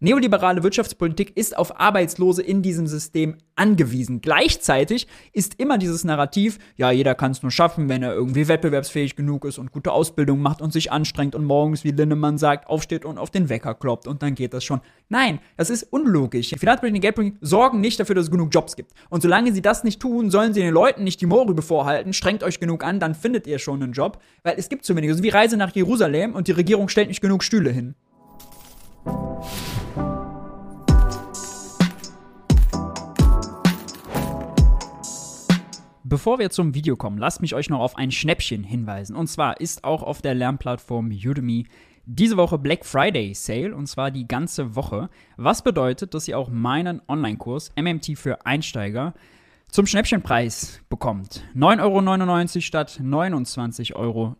Neoliberale Wirtschaftspolitik ist auf Arbeitslose in diesem System angewiesen. Gleichzeitig ist immer dieses Narrativ, ja, jeder kann es nur schaffen, wenn er irgendwie wettbewerbsfähig genug ist und gute Ausbildung macht und sich anstrengt und morgens, wie Linnemann sagt, aufsteht und auf den Wecker kloppt und dann geht das schon. Nein, das ist unlogisch. Finanzpolitik und Geldpolitik sorgen nicht dafür, dass es genug Jobs gibt. Und solange sie das nicht tun, sollen sie den Leuten nicht die Mohrrübe vorhalten, strengt euch genug an, dann findet ihr schon einen Job, weil es gibt zu wenig. Ist wie Reise nach Jerusalem und die Regierung stellt nicht genug Stühle hin. Bevor wir zum Video kommen, lasst mich euch noch auf ein Schnäppchen hinweisen. Und zwar ist auch auf der Lernplattform Udemy diese Woche Black Friday Sale und zwar die ganze Woche. Was bedeutet, dass ihr auch meinen Online-Kurs MMT für Einsteiger zum Schnäppchenpreis bekommt. 9,99 Euro statt 29,99 Euro.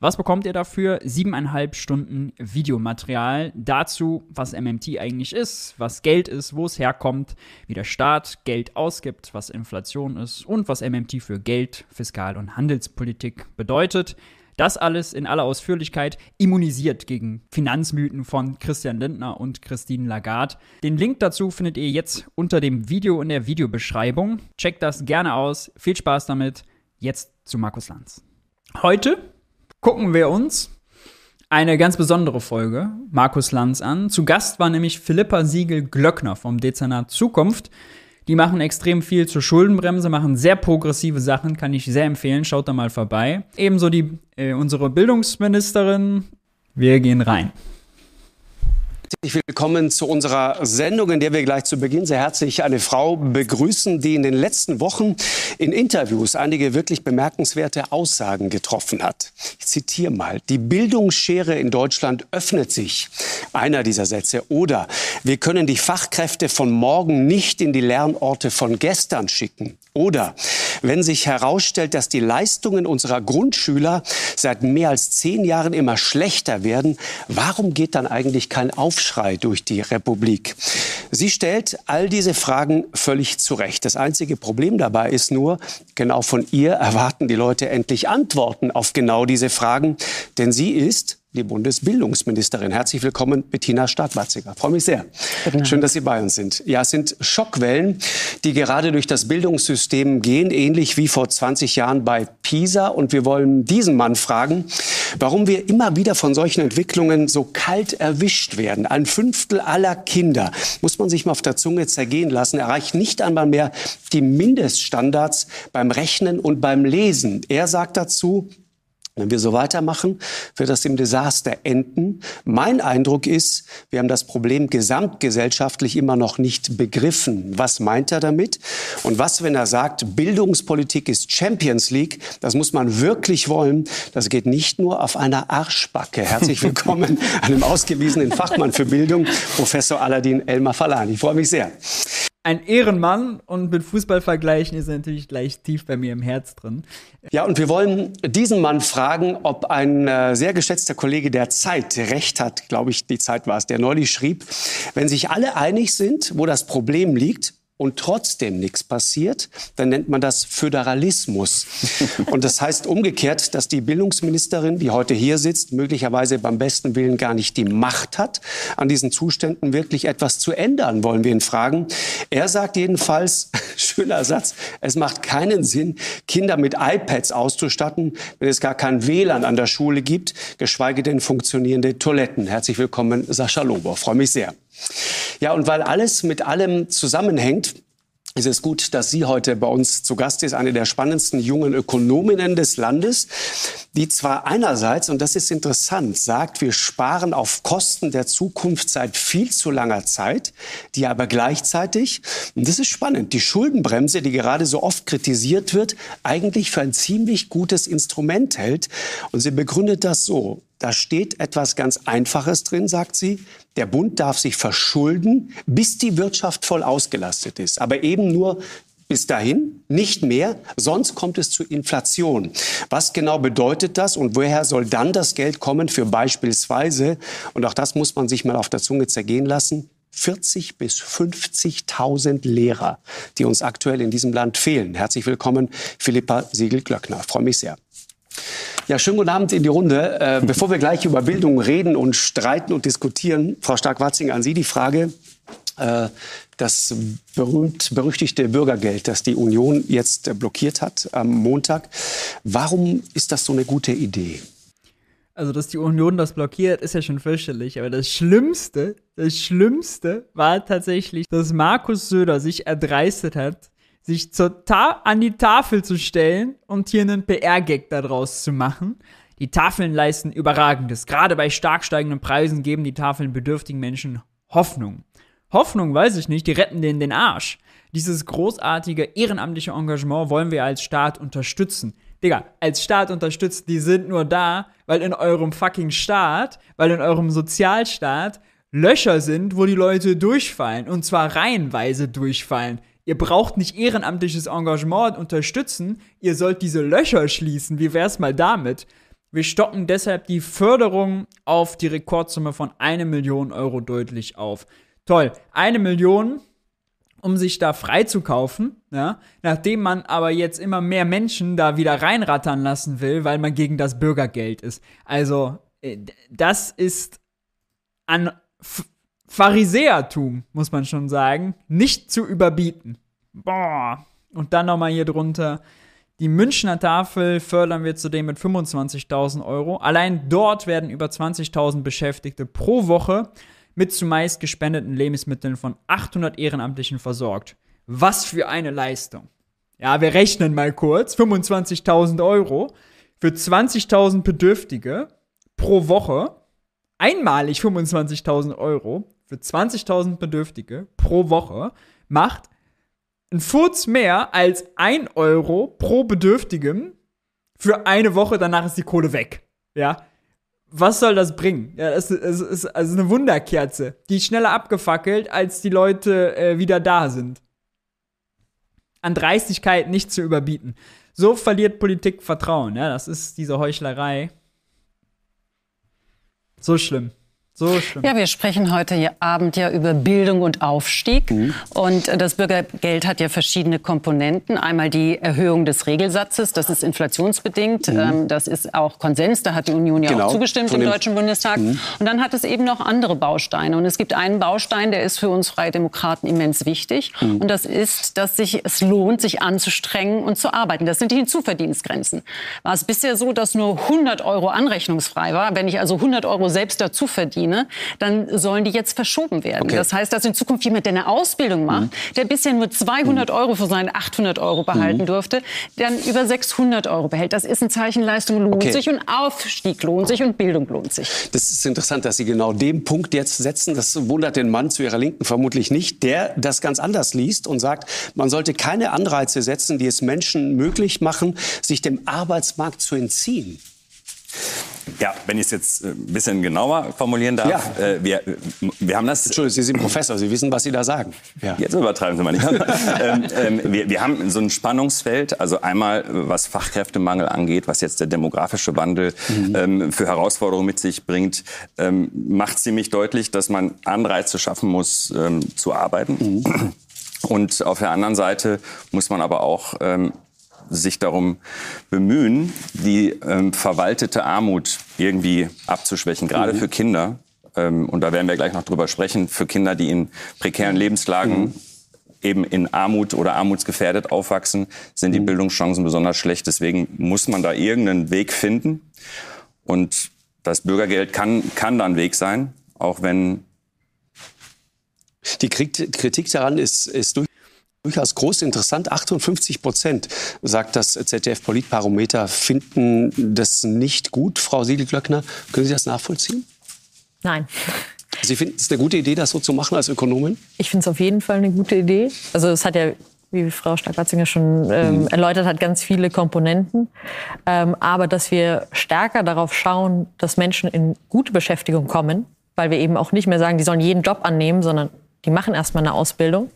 Was bekommt ihr dafür? Siebeneinhalb Stunden Videomaterial dazu, was MMT eigentlich ist, was Geld ist, wo es herkommt, wie der Staat Geld ausgibt, was Inflation ist und was MMT für Geld, Fiskal- und Handelspolitik bedeutet. Das alles in aller Ausführlichkeit immunisiert gegen Finanzmythen von Christian Lindner und Christine Lagarde. Den Link dazu findet ihr jetzt unter dem Video in der Videobeschreibung. Checkt das gerne aus. Viel Spaß damit. Jetzt zu Markus Lanz. Heute gucken wir uns eine ganz besondere Folge Markus Lanz an. Zu Gast war nämlich Philippa Siegel-Glöckner vom Dezernat Zukunft. Die machen extrem viel zur Schuldenbremse, machen sehr progressive Sachen, kann ich sehr empfehlen. Schaut da mal vorbei. Ebenso die, äh, unsere Bildungsministerin. Wir gehen rein. Herzlich willkommen zu unserer Sendung, in der wir gleich zu Beginn sehr herzlich eine Frau begrüßen, die in den letzten Wochen in Interviews einige wirklich bemerkenswerte Aussagen getroffen hat. Ich zitiere mal, die Bildungsschere in Deutschland öffnet sich. Einer dieser Sätze. Oder wir können die Fachkräfte von morgen nicht in die Lernorte von gestern schicken. Oder wenn sich herausstellt, dass die Leistungen unserer Grundschüler seit mehr als zehn Jahren immer schlechter werden, warum geht dann eigentlich kein Aufschrei durch die Republik? Sie stellt all diese Fragen völlig zurecht. Das einzige Problem dabei ist nur, genau von ihr erwarten die Leute endlich Antworten auf genau diese Fragen, denn sie ist die Bundesbildungsministerin. Herzlich willkommen, Bettina Stark-Watziger. Freue mich sehr. Schön, dass Sie bei uns sind. Ja, es sind Schockwellen, die gerade durch das Bildungssystem gehen, ähnlich wie vor 20 Jahren bei PISA. Und wir wollen diesen Mann fragen, warum wir immer wieder von solchen Entwicklungen so kalt erwischt werden. Ein Fünftel aller Kinder, muss man sich mal auf der Zunge zergehen lassen, erreicht nicht einmal mehr die Mindeststandards beim Rechnen und beim Lesen. Er sagt dazu, wenn wir so weitermachen, wird das im Desaster enden. Mein Eindruck ist, wir haben das Problem gesamtgesellschaftlich immer noch nicht begriffen. Was meint er damit? Und was, wenn er sagt, Bildungspolitik ist Champions League? Das muss man wirklich wollen. Das geht nicht nur auf einer Arschbacke. Herzlich willkommen einem ausgewiesenen Fachmann für Bildung, Professor Aladin Elmar Falani. Ich freue mich sehr ein Ehrenmann und mit Fußball vergleichen ist natürlich gleich tief bei mir im Herz drin. Ja, und wir wollen diesen Mann fragen, ob ein äh, sehr geschätzter Kollege der Zeit recht hat, glaube ich, die Zeit war es, der neulich schrieb, wenn sich alle einig sind, wo das Problem liegt, und trotzdem nichts passiert, dann nennt man das Föderalismus. Und das heißt umgekehrt, dass die Bildungsministerin, die heute hier sitzt, möglicherweise beim besten Willen gar nicht die Macht hat, an diesen Zuständen wirklich etwas zu ändern, wollen wir ihn fragen. Er sagt jedenfalls, schöner Satz, es macht keinen Sinn, Kinder mit iPads auszustatten, wenn es gar kein WLAN an der Schule gibt, geschweige denn funktionierende Toiletten. Herzlich willkommen, Sascha Lobo. Freue mich sehr. Ja, und weil alles mit allem zusammenhängt, es ist gut, dass sie heute bei uns zu Gast ist, eine der spannendsten jungen Ökonominnen des Landes, die zwar einerseits, und das ist interessant, sagt, wir sparen auf Kosten der Zukunft seit viel zu langer Zeit, die aber gleichzeitig, und das ist spannend, die Schuldenbremse, die gerade so oft kritisiert wird, eigentlich für ein ziemlich gutes Instrument hält. Und sie begründet das so. Da steht etwas ganz Einfaches drin, sagt sie. Der Bund darf sich verschulden, bis die Wirtschaft voll ausgelastet ist. Aber eben nur bis dahin, nicht mehr, sonst kommt es zu Inflation. Was genau bedeutet das und woher soll dann das Geld kommen für beispielsweise, und auch das muss man sich mal auf der Zunge zergehen lassen, 40 bis 50.000 Lehrer, die uns aktuell in diesem Land fehlen. Herzlich willkommen, Philippa Siegel-Glöckner. Freue mich sehr. Ja, schönen guten Abend in die Runde. Äh, bevor wir gleich über Bildung reden und streiten und diskutieren, Frau Stark-Watzing, an Sie die Frage. Äh, das berühmt-berüchtigte Bürgergeld, das die Union jetzt blockiert hat am Montag. Warum ist das so eine gute Idee? Also, dass die Union das blockiert, ist ja schon fürchterlich. Aber das Schlimmste, das Schlimmste war tatsächlich, dass Markus Söder sich erdreistet hat, sich zur Ta an die Tafel zu stellen und hier einen PR-Gag daraus zu machen. Die Tafeln leisten Überragendes. Gerade bei stark steigenden Preisen geben die Tafeln bedürftigen Menschen Hoffnung. Hoffnung, weiß ich nicht, die retten denen den Arsch. Dieses großartige ehrenamtliche Engagement wollen wir als Staat unterstützen. Digga, als Staat unterstützen, die sind nur da, weil in eurem fucking Staat, weil in eurem Sozialstaat Löcher sind, wo die Leute durchfallen. Und zwar reihenweise durchfallen. Ihr braucht nicht ehrenamtliches Engagement unterstützen, ihr sollt diese Löcher schließen. Wie wär's mal damit? Wir stocken deshalb die Förderung auf die Rekordsumme von eine Million Euro deutlich auf. Toll, eine Million, um sich da freizukaufen, ja, nachdem man aber jetzt immer mehr Menschen da wieder reinrattern lassen will, weil man gegen das Bürgergeld ist. Also, äh, das ist an Pharisäertum, muss man schon sagen, nicht zu überbieten. Boah. Und dann nochmal hier drunter. Die Münchner Tafel fördern wir zudem mit 25.000 Euro. Allein dort werden über 20.000 Beschäftigte pro Woche mit zumeist gespendeten Lebensmitteln von 800 Ehrenamtlichen versorgt. Was für eine Leistung. Ja, wir rechnen mal kurz. 25.000 Euro für 20.000 Bedürftige pro Woche. Einmalig 25.000 Euro für 20.000 Bedürftige pro Woche macht ein Furz mehr als 1 Euro pro Bedürftigem für eine Woche, danach ist die Kohle weg. Ja. Was soll das bringen? Ja, das ist, ist also eine Wunderkerze. Die ist schneller abgefackelt, als die Leute äh, wieder da sind. An Dreistigkeit nicht zu überbieten. So verliert Politik Vertrauen. Ja, das ist diese Heuchlerei. So schlimm. So schlimm. Ja, wir sprechen heute Abend ja über Bildung und Aufstieg. Mhm. Und das Bürgergeld hat ja verschiedene Komponenten. Einmal die Erhöhung des Regelsatzes, das ist inflationsbedingt. Mhm. Ähm, das ist auch Konsens, da hat die Union ja genau. auch zugestimmt im Deutschen Bundestag. Mhm. Und dann hat es eben noch andere Bausteine. Und es gibt einen Baustein, der ist für uns Freie Demokraten immens wichtig. Mhm. Und das ist, dass sich es lohnt, sich anzustrengen und zu arbeiten. Das sind die Hinzuverdienstgrenzen. War es bisher so, dass nur 100 Euro anrechnungsfrei war? Wenn ich also 100 Euro selbst dazu verdiene, verdiene, dann sollen die jetzt verschoben werden. Okay. Das heißt, dass in Zukunft jemand, der eine Ausbildung macht, mhm. der bisher nur 200 mhm. Euro für seine 800 Euro behalten mhm. durfte, dann über 600 Euro behält. Das ist ein Zeichen, Leistung lohnt okay. sich und Aufstieg lohnt sich und Bildung lohnt sich. Das ist interessant, dass Sie genau den Punkt jetzt setzen. Das wundert den Mann zu Ihrer Linken vermutlich nicht, der das ganz anders liest und sagt, man sollte keine Anreize setzen, die es Menschen möglich machen, sich dem Arbeitsmarkt zu entziehen. Ja, wenn ich es jetzt ein bisschen genauer formulieren darf, ja. äh, wir, wir haben das. Entschuldigung, Sie sind Professor, Sie wissen, was Sie da sagen. Ja. Jetzt übertreiben Sie mal nicht. ähm, ähm, wir, wir haben so ein Spannungsfeld, also einmal was Fachkräftemangel angeht, was jetzt der demografische Wandel mhm. ähm, für Herausforderungen mit sich bringt, ähm, macht ziemlich deutlich, dass man Anreize schaffen muss, ähm, zu arbeiten. Mhm. Und auf der anderen Seite muss man aber auch ähm, sich darum bemühen, die ähm, verwaltete Armut irgendwie abzuschwächen, gerade mhm. für Kinder. Ähm, und da werden wir gleich noch drüber sprechen, für Kinder, die in prekären Lebenslagen mhm. eben in Armut oder armutsgefährdet aufwachsen, sind die mhm. Bildungschancen besonders schlecht. Deswegen muss man da irgendeinen Weg finden. Und das Bürgergeld kann, kann da ein Weg sein, auch wenn die Kritik daran ist, ist durch durchaus groß interessant. 58 Prozent, sagt das ZDF-Politbarometer, finden das nicht gut. Frau Siedelglöckner, können Sie das nachvollziehen? Nein. Sie finden es eine gute Idee, das so zu machen als Ökonomin? Ich finde es auf jeden Fall eine gute Idee. Also es hat ja, wie Frau Stark-Watzinger schon ähm, mhm. erläutert hat, ganz viele Komponenten. Ähm, aber dass wir stärker darauf schauen, dass Menschen in gute Beschäftigung kommen, weil wir eben auch nicht mehr sagen, die sollen jeden Job annehmen, sondern die machen erstmal eine Ausbildung.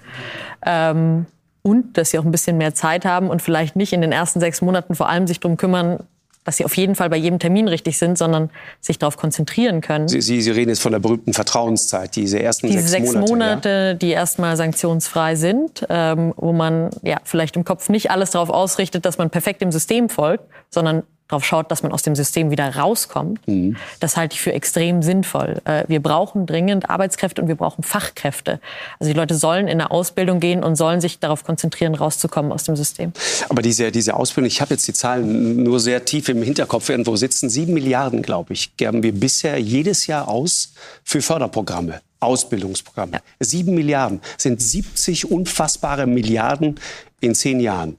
Ähm, und dass sie auch ein bisschen mehr Zeit haben und vielleicht nicht in den ersten sechs Monaten vor allem sich darum kümmern, dass sie auf jeden Fall bei jedem Termin richtig sind, sondern sich darauf konzentrieren können. Sie, Sie, Sie reden jetzt von der berühmten Vertrauenszeit, diese ersten diese sechs, sechs Monate. Monate ja? die erstmal sanktionsfrei sind, ähm, wo man ja vielleicht im Kopf nicht alles darauf ausrichtet, dass man perfekt dem System folgt, sondern darauf schaut, dass man aus dem System wieder rauskommt, mhm. das halte ich für extrem sinnvoll. Äh, wir brauchen dringend Arbeitskräfte und wir brauchen Fachkräfte. Also die Leute sollen in eine Ausbildung gehen und sollen sich darauf konzentrieren, rauszukommen aus dem System. Aber diese, diese Ausbildung, ich habe jetzt die Zahlen nur sehr tief im Hinterkopf irgendwo sitzen, sieben Milliarden, glaube ich, geben wir bisher jedes Jahr aus für Förderprogramme. Ausbildungsprogramme. Ja. Sieben Milliarden sind 70 unfassbare Milliarden in zehn Jahren.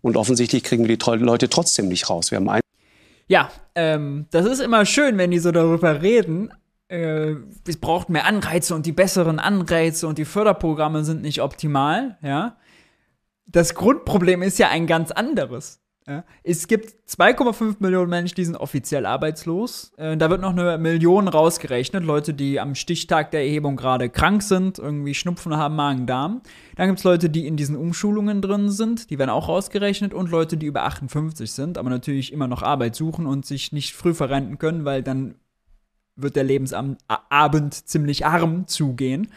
Und offensichtlich kriegen wir die Leute trotzdem nicht raus. Wir haben ja, ähm, das ist immer schön, wenn die so darüber reden. Äh, es braucht mehr Anreize und die besseren Anreize und die Förderprogramme sind nicht optimal, ja. Das Grundproblem ist ja ein ganz anderes. Ja. Es gibt 2,5 Millionen Menschen, die sind offiziell arbeitslos. Äh, da wird noch eine Million rausgerechnet. Leute, die am Stichtag der Erhebung gerade krank sind, irgendwie Schnupfen haben, Magen-Darm. Dann gibt es Leute, die in diesen Umschulungen drin sind, die werden auch rausgerechnet. Und Leute, die über 58 sind, aber natürlich immer noch Arbeit suchen und sich nicht früh verrenten können, weil dann wird der Lebensabend ziemlich arm zugehen.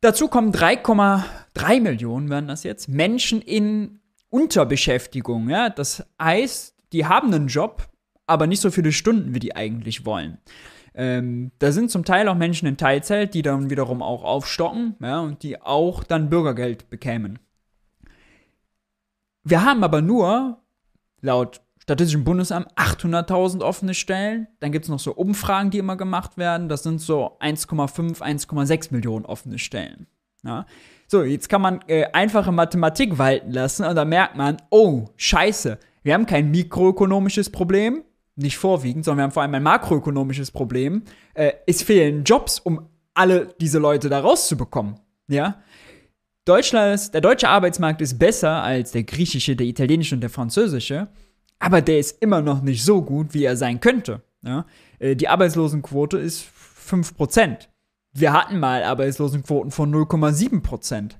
Dazu kommen 3,3 Millionen, werden das jetzt, Menschen in Unterbeschäftigung. Ja? Das heißt, die haben einen Job, aber nicht so viele Stunden, wie die eigentlich wollen. Ähm, da sind zum Teil auch Menschen in Teilzeit, die dann wiederum auch aufstocken ja, und die auch dann Bürgergeld bekämen. Wir haben aber nur, laut Statistischem Bundesamt, 800.000 offene Stellen. Dann gibt es noch so Umfragen, die immer gemacht werden. Das sind so 1,5, 1,6 Millionen offene Stellen. Ja. So, jetzt kann man äh, einfache Mathematik walten lassen und dann merkt man, oh, scheiße, wir haben kein mikroökonomisches Problem, nicht vorwiegend, sondern wir haben vor allem ein makroökonomisches Problem. Äh, es fehlen Jobs, um alle diese Leute da rauszubekommen. Ja? Deutschland, der deutsche Arbeitsmarkt ist besser als der griechische, der italienische und der französische, aber der ist immer noch nicht so gut, wie er sein könnte. Ja? Äh, die Arbeitslosenquote ist 5% wir hatten mal Arbeitslosenquoten von 0,7 Prozent.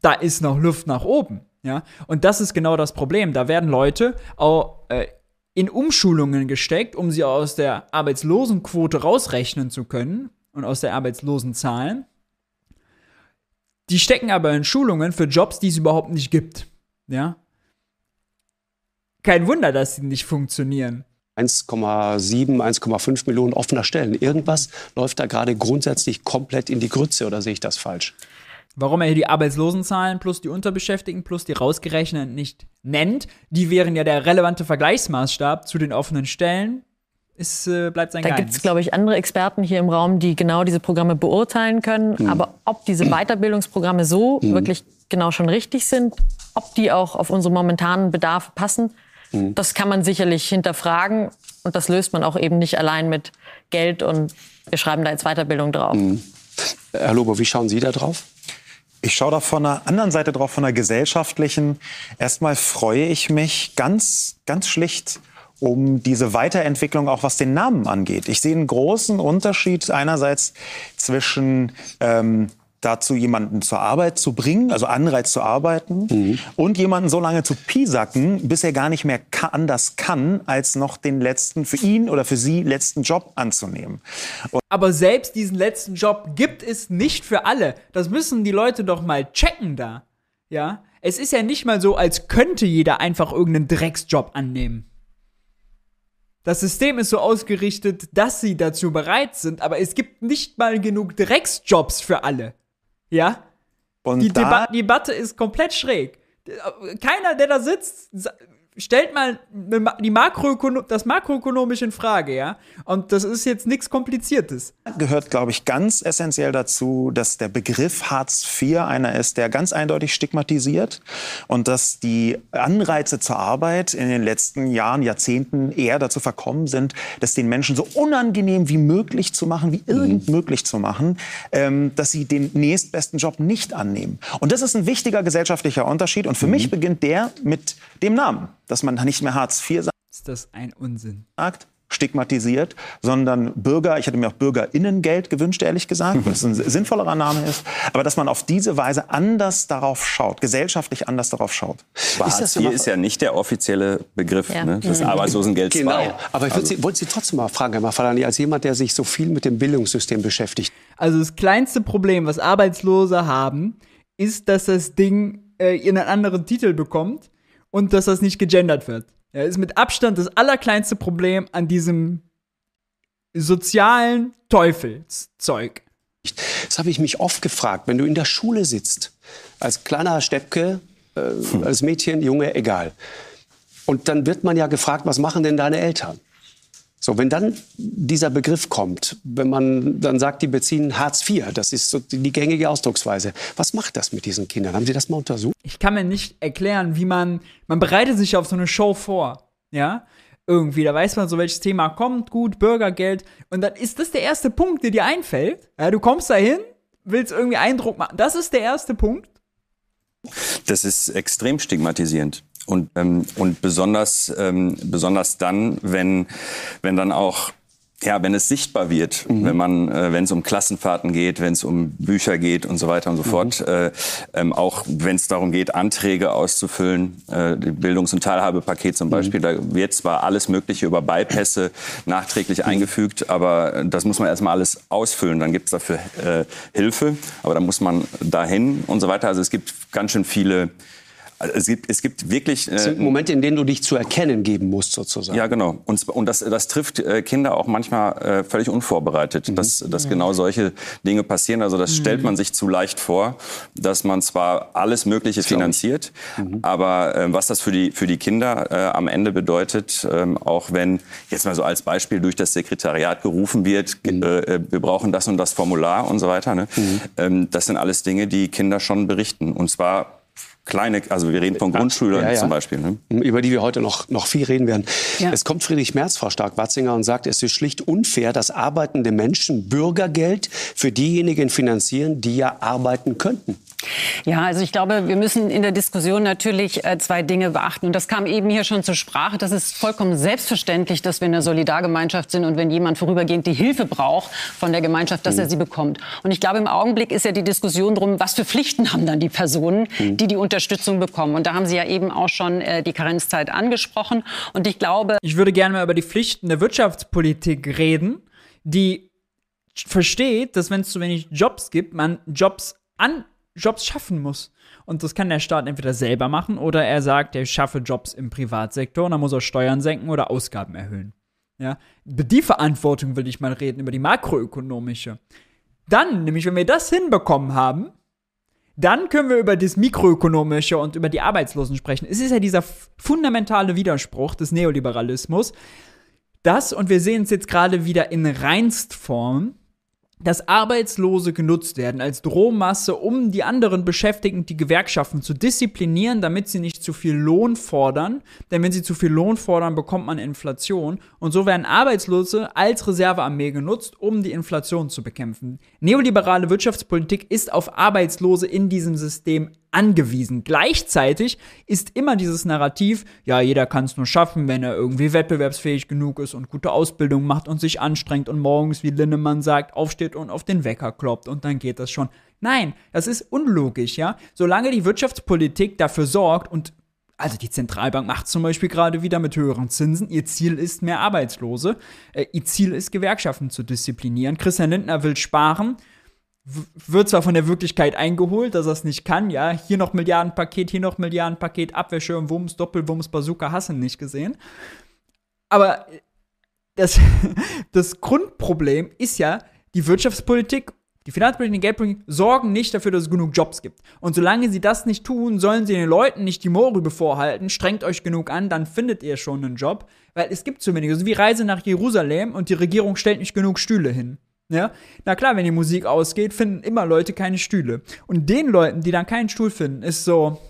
Da ist noch Luft nach oben. Ja? Und das ist genau das Problem. Da werden Leute auch, äh, in Umschulungen gesteckt, um sie aus der Arbeitslosenquote rausrechnen zu können und aus der Arbeitslosenzahlen. Die stecken aber in Schulungen für Jobs, die es überhaupt nicht gibt. Ja? Kein Wunder, dass sie nicht funktionieren. 1,7, 1,5 Millionen offener Stellen. Irgendwas läuft da gerade grundsätzlich komplett in die Grütze oder sehe ich das falsch? Warum er hier die Arbeitslosenzahlen plus die Unterbeschäftigten plus die rausgerechneten nicht nennt, die wären ja der relevante Vergleichsmaßstab zu den offenen Stellen. Es äh, bleibt sein Da gibt es, glaube ich, andere Experten hier im Raum, die genau diese Programme beurteilen können. Mhm. Aber ob diese Weiterbildungsprogramme so mhm. wirklich genau schon richtig sind, ob die auch auf unsere momentanen Bedarfe passen, Mhm. Das kann man sicherlich hinterfragen und das löst man auch eben nicht allein mit Geld und wir schreiben da jetzt Weiterbildung drauf. Mhm. Herr Lobo, wie schauen Sie da drauf? Ich schaue da von der anderen Seite drauf, von der gesellschaftlichen. Erstmal freue ich mich ganz, ganz schlicht um diese Weiterentwicklung auch was den Namen angeht. Ich sehe einen großen Unterschied einerseits zwischen ähm, dazu, jemanden zur Arbeit zu bringen, also Anreiz zu arbeiten, mhm. und jemanden so lange zu piesacken, bis er gar nicht mehr anders kann, als noch den letzten, für ihn oder für sie letzten Job anzunehmen. Und Aber selbst diesen letzten Job gibt es nicht für alle. Das müssen die Leute doch mal checken da. Ja? Es ist ja nicht mal so, als könnte jeder einfach irgendeinen Drecksjob annehmen. Das System ist so ausgerichtet, dass sie dazu bereit sind, aber es gibt nicht mal genug Drecksjobs für alle. Ja? Und die Deba Debatte ist komplett schräg. Keiner, der da sitzt, stellt mal die Makroökono das makroökonomisch in Frage, ja. Und das ist jetzt nichts Kompliziertes. Gehört, glaube ich, ganz essentiell dazu, dass der Begriff Hartz IV einer ist, der ganz eindeutig stigmatisiert und dass die Anreize zur Arbeit in den letzten Jahren, Jahrzehnten eher dazu verkommen sind, das den Menschen so unangenehm wie möglich zu machen, wie irgend mhm. möglich zu machen, ähm, dass sie den nächstbesten Job nicht annehmen. Und das ist ein wichtiger gesellschaftlicher Unterschied. Und für mhm. mich beginnt der mit dem Namen dass man nicht mehr Hartz IV sagt. Ist das ein Unsinn? stigmatisiert, sondern Bürger, ich hätte mir auch Bürgerinnengeld gewünscht, ehrlich gesagt, weil es ein sinnvollerer Name ist, aber dass man auf diese Weise anders darauf schaut, gesellschaftlich anders darauf schaut. Aber ist Hartz IV ist ja nicht der offizielle Begriff ja. ne, des mhm. Arbeitslosengelds Genau, aber ich also. wollte Sie trotzdem mal fragen, Herr Mafalani, als jemand, der sich so viel mit dem Bildungssystem beschäftigt. Also das kleinste Problem, was Arbeitslose haben, ist, dass das Ding äh, einen anderen Titel bekommt und dass das nicht gegendert wird. Ja, ist mit Abstand das allerkleinste Problem an diesem sozialen Teufelszeug. Das habe ich mich oft gefragt, wenn du in der Schule sitzt, als kleiner Steppke, äh, als Mädchen, Junge, egal. Und dann wird man ja gefragt, was machen denn deine Eltern? So, wenn dann dieser Begriff kommt, wenn man dann sagt, die beziehen Hartz IV, das ist so die gängige Ausdrucksweise. Was macht das mit diesen Kindern? Haben Sie das mal untersucht? Ich kann mir nicht erklären, wie man, man bereitet sich auf so eine Show vor, ja? Irgendwie, da weiß man so, welches Thema kommt, gut, Bürgergeld. Und dann ist das der erste Punkt, der dir einfällt. Ja, du kommst da hin, willst irgendwie Eindruck machen. Das ist der erste Punkt. Das ist extrem stigmatisierend. Und, ähm, und besonders, ähm, besonders dann, wenn, wenn dann auch ja, wenn es sichtbar wird, mhm. wenn man, äh, wenn es um Klassenfahrten geht, wenn es um Bücher geht und so weiter und so mhm. fort, äh, ähm, auch wenn es darum geht, Anträge auszufüllen, äh, Bildungs- und Teilhabepaket zum mhm. Beispiel, da wird zwar alles Mögliche über Beipässe nachträglich mhm. eingefügt, aber das muss man erstmal alles ausfüllen. Dann gibt es dafür äh, Hilfe, aber dann muss man dahin und so weiter. Also es gibt ganz schön viele also es gibt, es gibt wirklich. Äh, es sind Momente, in denen du dich zu erkennen geben musst, sozusagen. Ja, genau. Und, und das, das trifft äh, Kinder auch manchmal äh, völlig unvorbereitet, mhm. dass, dass genau solche Dinge passieren. Also das mhm. stellt man sich zu leicht vor, dass man zwar alles Mögliche finanziert, mhm. aber äh, was das für die, für die Kinder äh, am Ende bedeutet, äh, auch wenn jetzt mal so als Beispiel durch das Sekretariat gerufen wird, mhm. äh, wir brauchen das und das Formular und so weiter. Ne? Mhm. Ähm, das sind alles Dinge, die Kinder schon berichten. Und zwar kleine, also wir reden von Grundschülern ja, ja. zum Beispiel. Ne? Über die wir heute noch, noch viel reden werden. Ja. Es kommt Friedrich Merz, Frau Stark-Watzinger, und sagt, es ist schlicht unfair, dass arbeitende Menschen Bürgergeld für diejenigen finanzieren, die ja arbeiten könnten. Ja, also ich glaube, wir müssen in der Diskussion natürlich äh, zwei Dinge beachten. Und das kam eben hier schon zur Sprache. Das ist vollkommen selbstverständlich, dass wir eine Solidargemeinschaft sind und wenn jemand vorübergehend die Hilfe braucht von der Gemeinschaft, dass mhm. er sie bekommt. Und ich glaube, im Augenblick ist ja die Diskussion darum, was für Pflichten haben dann die Personen, mhm. die die Unterstützung bekommen. Und da haben Sie ja eben auch schon äh, die Karenzzeit angesprochen. Und ich glaube. Ich würde gerne mal über die Pflichten der Wirtschaftspolitik reden, die versteht, dass wenn es zu wenig Jobs gibt, man Jobs an Jobs schaffen muss. Und das kann der Staat entweder selber machen oder er sagt, er schaffe Jobs im Privatsektor und dann muss er Steuern senken oder Ausgaben erhöhen. Ja, über die Verantwortung will ich mal reden, über die makroökonomische. Dann, nämlich wenn wir das hinbekommen haben, dann können wir über das Mikroökonomische und über die Arbeitslosen sprechen. Es ist ja dieser fundamentale Widerspruch des Neoliberalismus. Das, und wir sehen es jetzt gerade wieder in Reinstform, dass Arbeitslose genutzt werden als Drohmasse, um die anderen Beschäftigten, die Gewerkschaften zu disziplinieren, damit sie nicht zu viel Lohn fordern. Denn wenn sie zu viel Lohn fordern, bekommt man Inflation. Und so werden Arbeitslose als Reservearmee genutzt, um die Inflation zu bekämpfen. Neoliberale Wirtschaftspolitik ist auf Arbeitslose in diesem System angewiesen. Gleichzeitig ist immer dieses Narrativ, ja, jeder kann es nur schaffen, wenn er irgendwie wettbewerbsfähig genug ist und gute Ausbildung macht und sich anstrengt und morgens, wie Linnemann sagt, aufsteht und auf den Wecker kloppt und dann geht das schon. Nein, das ist unlogisch, ja. Solange die Wirtschaftspolitik dafür sorgt und also die Zentralbank macht zum Beispiel gerade wieder mit höheren Zinsen. Ihr Ziel ist mehr Arbeitslose. Äh, ihr Ziel ist, Gewerkschaften zu disziplinieren. Christian Lindner will sparen wird zwar von der Wirklichkeit eingeholt, dass er es nicht kann, ja, hier noch Milliardenpaket, hier noch Milliardenpaket, Abwehrschirm, Wumms, Doppelwumms, Bazooka, hassen nicht gesehen. Aber das, das Grundproblem ist ja, die Wirtschaftspolitik, die Finanzpolitik, die Geldpolitik sorgen nicht dafür, dass es genug Jobs gibt. Und solange sie das nicht tun, sollen sie den Leuten nicht die Mohrrübe vorhalten, strengt euch genug an, dann findet ihr schon einen Job, weil es gibt zu wenig. Also wie Reise nach Jerusalem und die Regierung stellt nicht genug Stühle hin. Ja, na klar, wenn die Musik ausgeht, finden immer Leute keine Stühle. Und den Leuten, die dann keinen Stuhl finden, ist so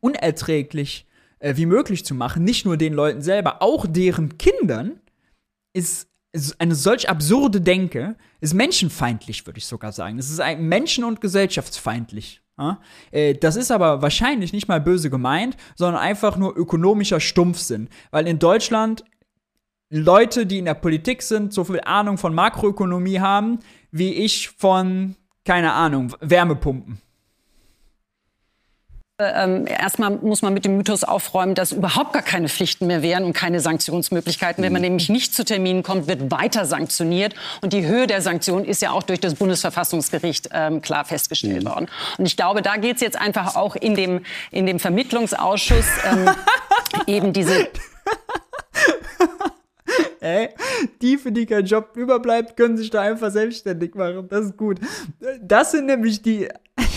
unerträglich äh, wie möglich zu machen. Nicht nur den Leuten selber, auch deren Kindern ist, eine solch absurde Denke, ist menschenfeindlich, würde ich sogar sagen. Es ist ein menschen- und gesellschaftsfeindlich. Äh, das ist aber wahrscheinlich nicht mal böse gemeint, sondern einfach nur ökonomischer Stumpfsinn. Weil in Deutschland Leute, die in der Politik sind, so viel Ahnung von Makroökonomie haben, wie ich von, keine Ahnung, Wärmepumpen. Ähm, erstmal muss man mit dem Mythos aufräumen, dass überhaupt gar keine Pflichten mehr wären und keine Sanktionsmöglichkeiten. Wenn man mhm. nämlich nicht zu Terminen kommt, wird weiter sanktioniert. Und die Höhe der Sanktionen ist ja auch durch das Bundesverfassungsgericht ähm, klar festgestellt mhm. worden. Und ich glaube, da geht es jetzt einfach auch in dem, in dem Vermittlungsausschuss ähm, eben diese Ey, die, für die kein Job überbleibt, können sich da einfach selbstständig machen. Das ist gut. Das sind nämlich die.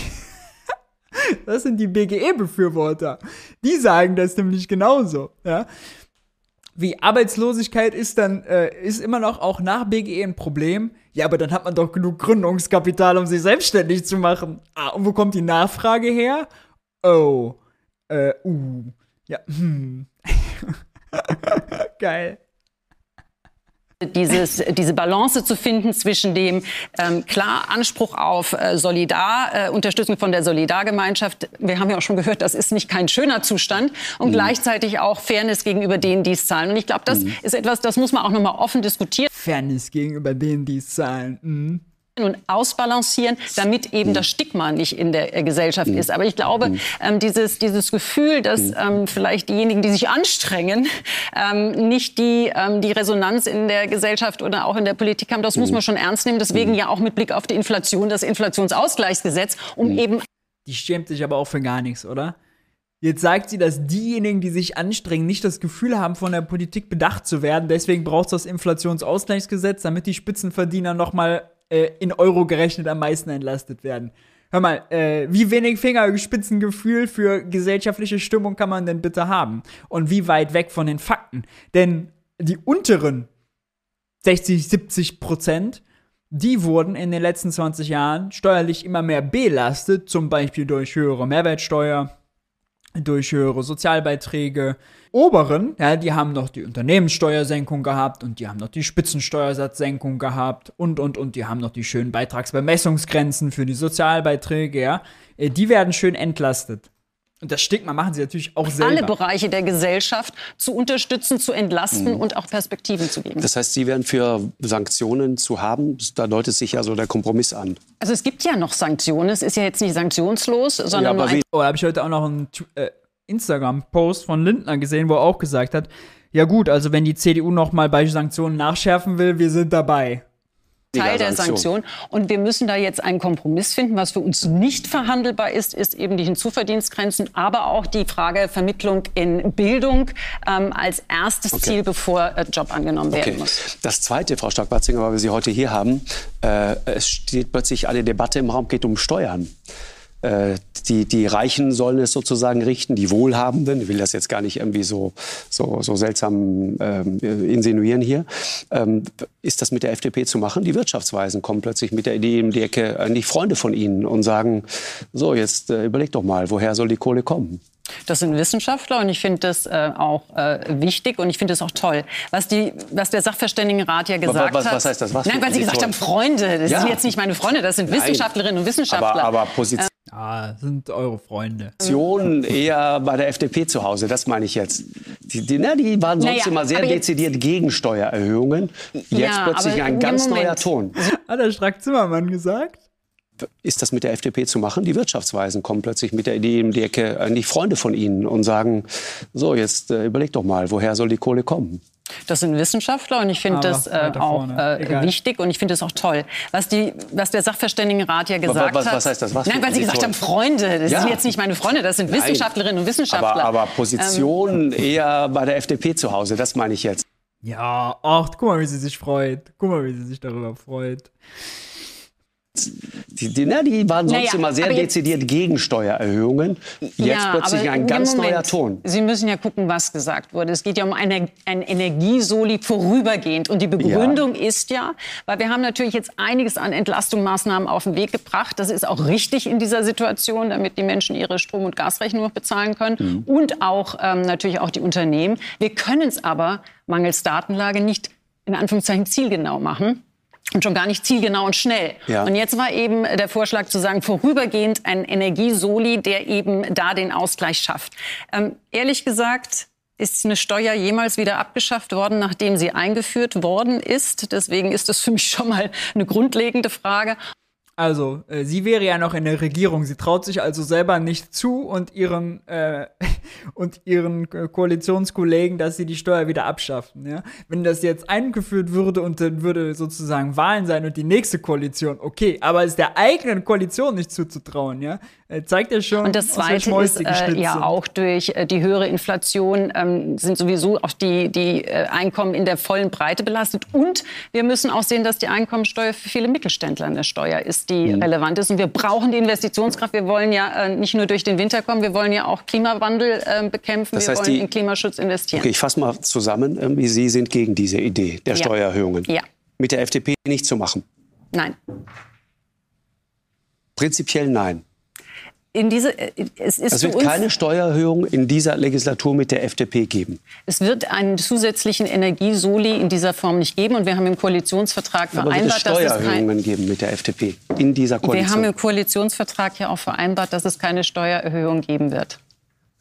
Das sind die BGE-Befürworter. Die sagen das nämlich genauso. Ja? Wie Arbeitslosigkeit ist dann, äh, ist immer noch auch nach BGE ein Problem. Ja, aber dann hat man doch genug Gründungskapital, um sich selbstständig zu machen. Ah, und wo kommt die Nachfrage her? Oh, äh, uh, ja, hm. Geil dieses, diese Balance zu finden zwischen dem ähm, klar Anspruch auf äh, Solidar, äh, Unterstützung von der Solidargemeinschaft. Wir haben ja auch schon gehört, das ist nicht kein schöner Zustand und mhm. gleichzeitig auch Fairness gegenüber denen, die es zahlen. Und ich glaube, das mhm. ist etwas, das muss man auch noch mal offen diskutieren. Fairness gegenüber denen, die es zahlen. Mhm und ausbalancieren, damit eben mhm. das Stigma nicht in der äh, Gesellschaft mhm. ist. Aber ich glaube, mhm. ähm, dieses, dieses Gefühl, dass mhm. ähm, vielleicht diejenigen, die sich anstrengen, ähm, nicht die, ähm, die Resonanz in der Gesellschaft oder auch in der Politik haben, das muss man schon ernst nehmen. Deswegen mhm. ja auch mit Blick auf die Inflation das Inflationsausgleichsgesetz, um eben... Die schämt sich aber auch für gar nichts, oder? Jetzt sagt sie, dass diejenigen, die sich anstrengen, nicht das Gefühl haben, von der Politik bedacht zu werden. Deswegen braucht es das Inflationsausgleichsgesetz, damit die Spitzenverdiener nochmal äh, in Euro gerechnet am meisten entlastet werden. Hör mal, äh, wie wenig Fingerspitzengefühl für gesellschaftliche Stimmung kann man denn bitte haben? Und wie weit weg von den Fakten? Denn die unteren 60, 70 Prozent, die wurden in den letzten 20 Jahren steuerlich immer mehr belastet, zum Beispiel durch höhere Mehrwertsteuer, durch höhere Sozialbeiträge. Oberen, ja, die haben noch die Unternehmenssteuersenkung gehabt und die haben noch die Spitzensteuersatzsenkung gehabt und, und, und die haben noch die schönen Beitragsbemessungsgrenzen für die Sozialbeiträge, ja. Äh, die werden schön entlastet. Und das Stigma machen sie natürlich auch selber. Alle Bereiche der Gesellschaft zu unterstützen, zu entlasten mhm. und auch Perspektiven zu geben. Das heißt, Sie wären für Sanktionen zu haben? Da deutet sich ja so der Kompromiss an. Also es gibt ja noch Sanktionen. Es ist ja jetzt nicht sanktionslos, sondern ja, nur ein Oh, da habe ich heute auch noch einen äh, Instagram-Post von Lindner gesehen, wo er auch gesagt hat, ja gut, also wenn die CDU noch mal bei Sanktionen nachschärfen will, wir sind dabei. Teil der Sanktion. Und wir müssen da jetzt einen Kompromiss finden. Was für uns nicht verhandelbar ist, ist eben die Hinzuverdienstgrenzen, aber auch die Frage Vermittlung in Bildung ähm, als erstes okay. Ziel, bevor äh, Job angenommen werden okay. muss. Das Zweite, Frau Stark-Watzinger, weil wir Sie heute hier haben, äh, es steht plötzlich eine Debatte im Raum, geht um Steuern. Äh, die, die Reichen sollen es sozusagen richten, die Wohlhabenden. Ich will das jetzt gar nicht irgendwie so, so, so seltsam ähm, insinuieren hier. Ähm, ist das mit der FDP zu machen? Die Wirtschaftsweisen kommen plötzlich mit der Idee in die Ecke, eigentlich Freunde von ihnen und sagen, so, jetzt äh, überleg doch mal, woher soll die Kohle kommen? Das sind Wissenschaftler und ich finde das äh, auch äh, wichtig und ich finde es auch toll. Was, die, was der Sachverständigenrat ja gesagt was, was, was heißt das? Was Nein, weil Sie gesagt toll? haben, Freunde. Das ja. sind jetzt nicht meine Freunde, das sind Nein. Wissenschaftlerinnen und Wissenschaftler. Aber, aber Position. Ah, sind eure Freunde. eher bei der FDP zu Hause, das meine ich jetzt. Die, die, na, die waren sonst naja, immer sehr dezidiert gegen Steuererhöhungen. Jetzt ja, plötzlich ein ganz Moment. neuer Ton. Hat der Strack-Zimmermann gesagt? Ist das mit der FDP zu machen? Die Wirtschaftsweisen kommen plötzlich mit der Idee in die Ecke, eigentlich Freunde von ihnen und sagen, so, jetzt äh, überleg doch mal, woher soll die Kohle kommen? Das sind Wissenschaftler und ich finde das äh, auch äh, wichtig und ich finde es auch toll. Was, die, was der Sachverständigenrat ja gesagt was, was, hat. Was heißt das? Was Nein, weil Sie gesagt toll? haben, Freunde. Das ja. sind jetzt nicht meine Freunde, das sind Nein. Wissenschaftlerinnen und Wissenschaftler. Aber, aber Position ähm, eher bei der FDP zu Hause, das meine ich jetzt. Ja, ach, guck mal, wie sie sich freut. Guck mal, wie sie sich darüber freut. Die, die, ne, die waren sonst naja, immer sehr dezidiert gegen Steuererhöhungen. Jetzt ja, plötzlich ein ganz Moment, neuer Ton. Sie müssen ja gucken, was gesagt wurde. Es geht ja um eine, ein Energiesoli vorübergehend. Und die Begründung ja. ist ja, weil wir haben natürlich jetzt einiges an Entlastungsmaßnahmen auf den Weg gebracht. Das ist auch richtig in dieser Situation, damit die Menschen ihre Strom- und Gasrechnung noch bezahlen können. Mhm. Und auch ähm, natürlich auch die Unternehmen. Wir können es aber mangels Datenlage nicht in Anführungszeichen zielgenau machen und schon gar nicht zielgenau und schnell. Ja. Und jetzt war eben der Vorschlag zu sagen, vorübergehend ein Energiesoli, der eben da den Ausgleich schafft. Ähm, ehrlich gesagt, ist eine Steuer jemals wieder abgeschafft worden, nachdem sie eingeführt worden ist? Deswegen ist das für mich schon mal eine grundlegende Frage. Also, äh, sie wäre ja noch in der Regierung. Sie traut sich also selber nicht zu und ihren, äh, und ihren Koalitionskollegen, dass sie die Steuer wieder abschaffen. Ja? Wenn das jetzt eingeführt würde und dann würde sozusagen Wahlen sein und die nächste Koalition, okay, aber es der eigenen Koalition nicht zuzutrauen, ja, zeigt ja schon. Und das Zweite ist äh, ja auch durch äh, die höhere Inflation ähm, sind sowieso auch die, die äh, Einkommen in der vollen Breite belastet. Und wir müssen auch sehen, dass die Einkommensteuer für viele Mittelständler eine Steuer ist, die mhm. relevant ist. Und wir brauchen die Investitionskraft. Wir wollen ja äh, nicht nur durch den Winter kommen, wir wollen ja auch Klimawandel äh, bekämpfen. Das heißt, wir wollen die, in Klimaschutz investieren. Okay, ich fasse mal zusammen. Irgendwie Sie sind gegen diese Idee der ja. Steuererhöhungen. Ja. Mit der FDP nicht zu machen. Nein. Prinzipiell nein in diese, äh, es es wird keine Steuererhöhung in dieser Legislatur mit der FDP geben. Es wird einen zusätzlichen Energiesoli in dieser Form nicht geben. Und wir haben im Koalitionsvertrag Aber vereinbart, dass es Steuererhöhungen geben mit der FDP in dieser Koalition. Wir haben im Koalitionsvertrag ja auch vereinbart, dass es keine Steuererhöhung geben wird.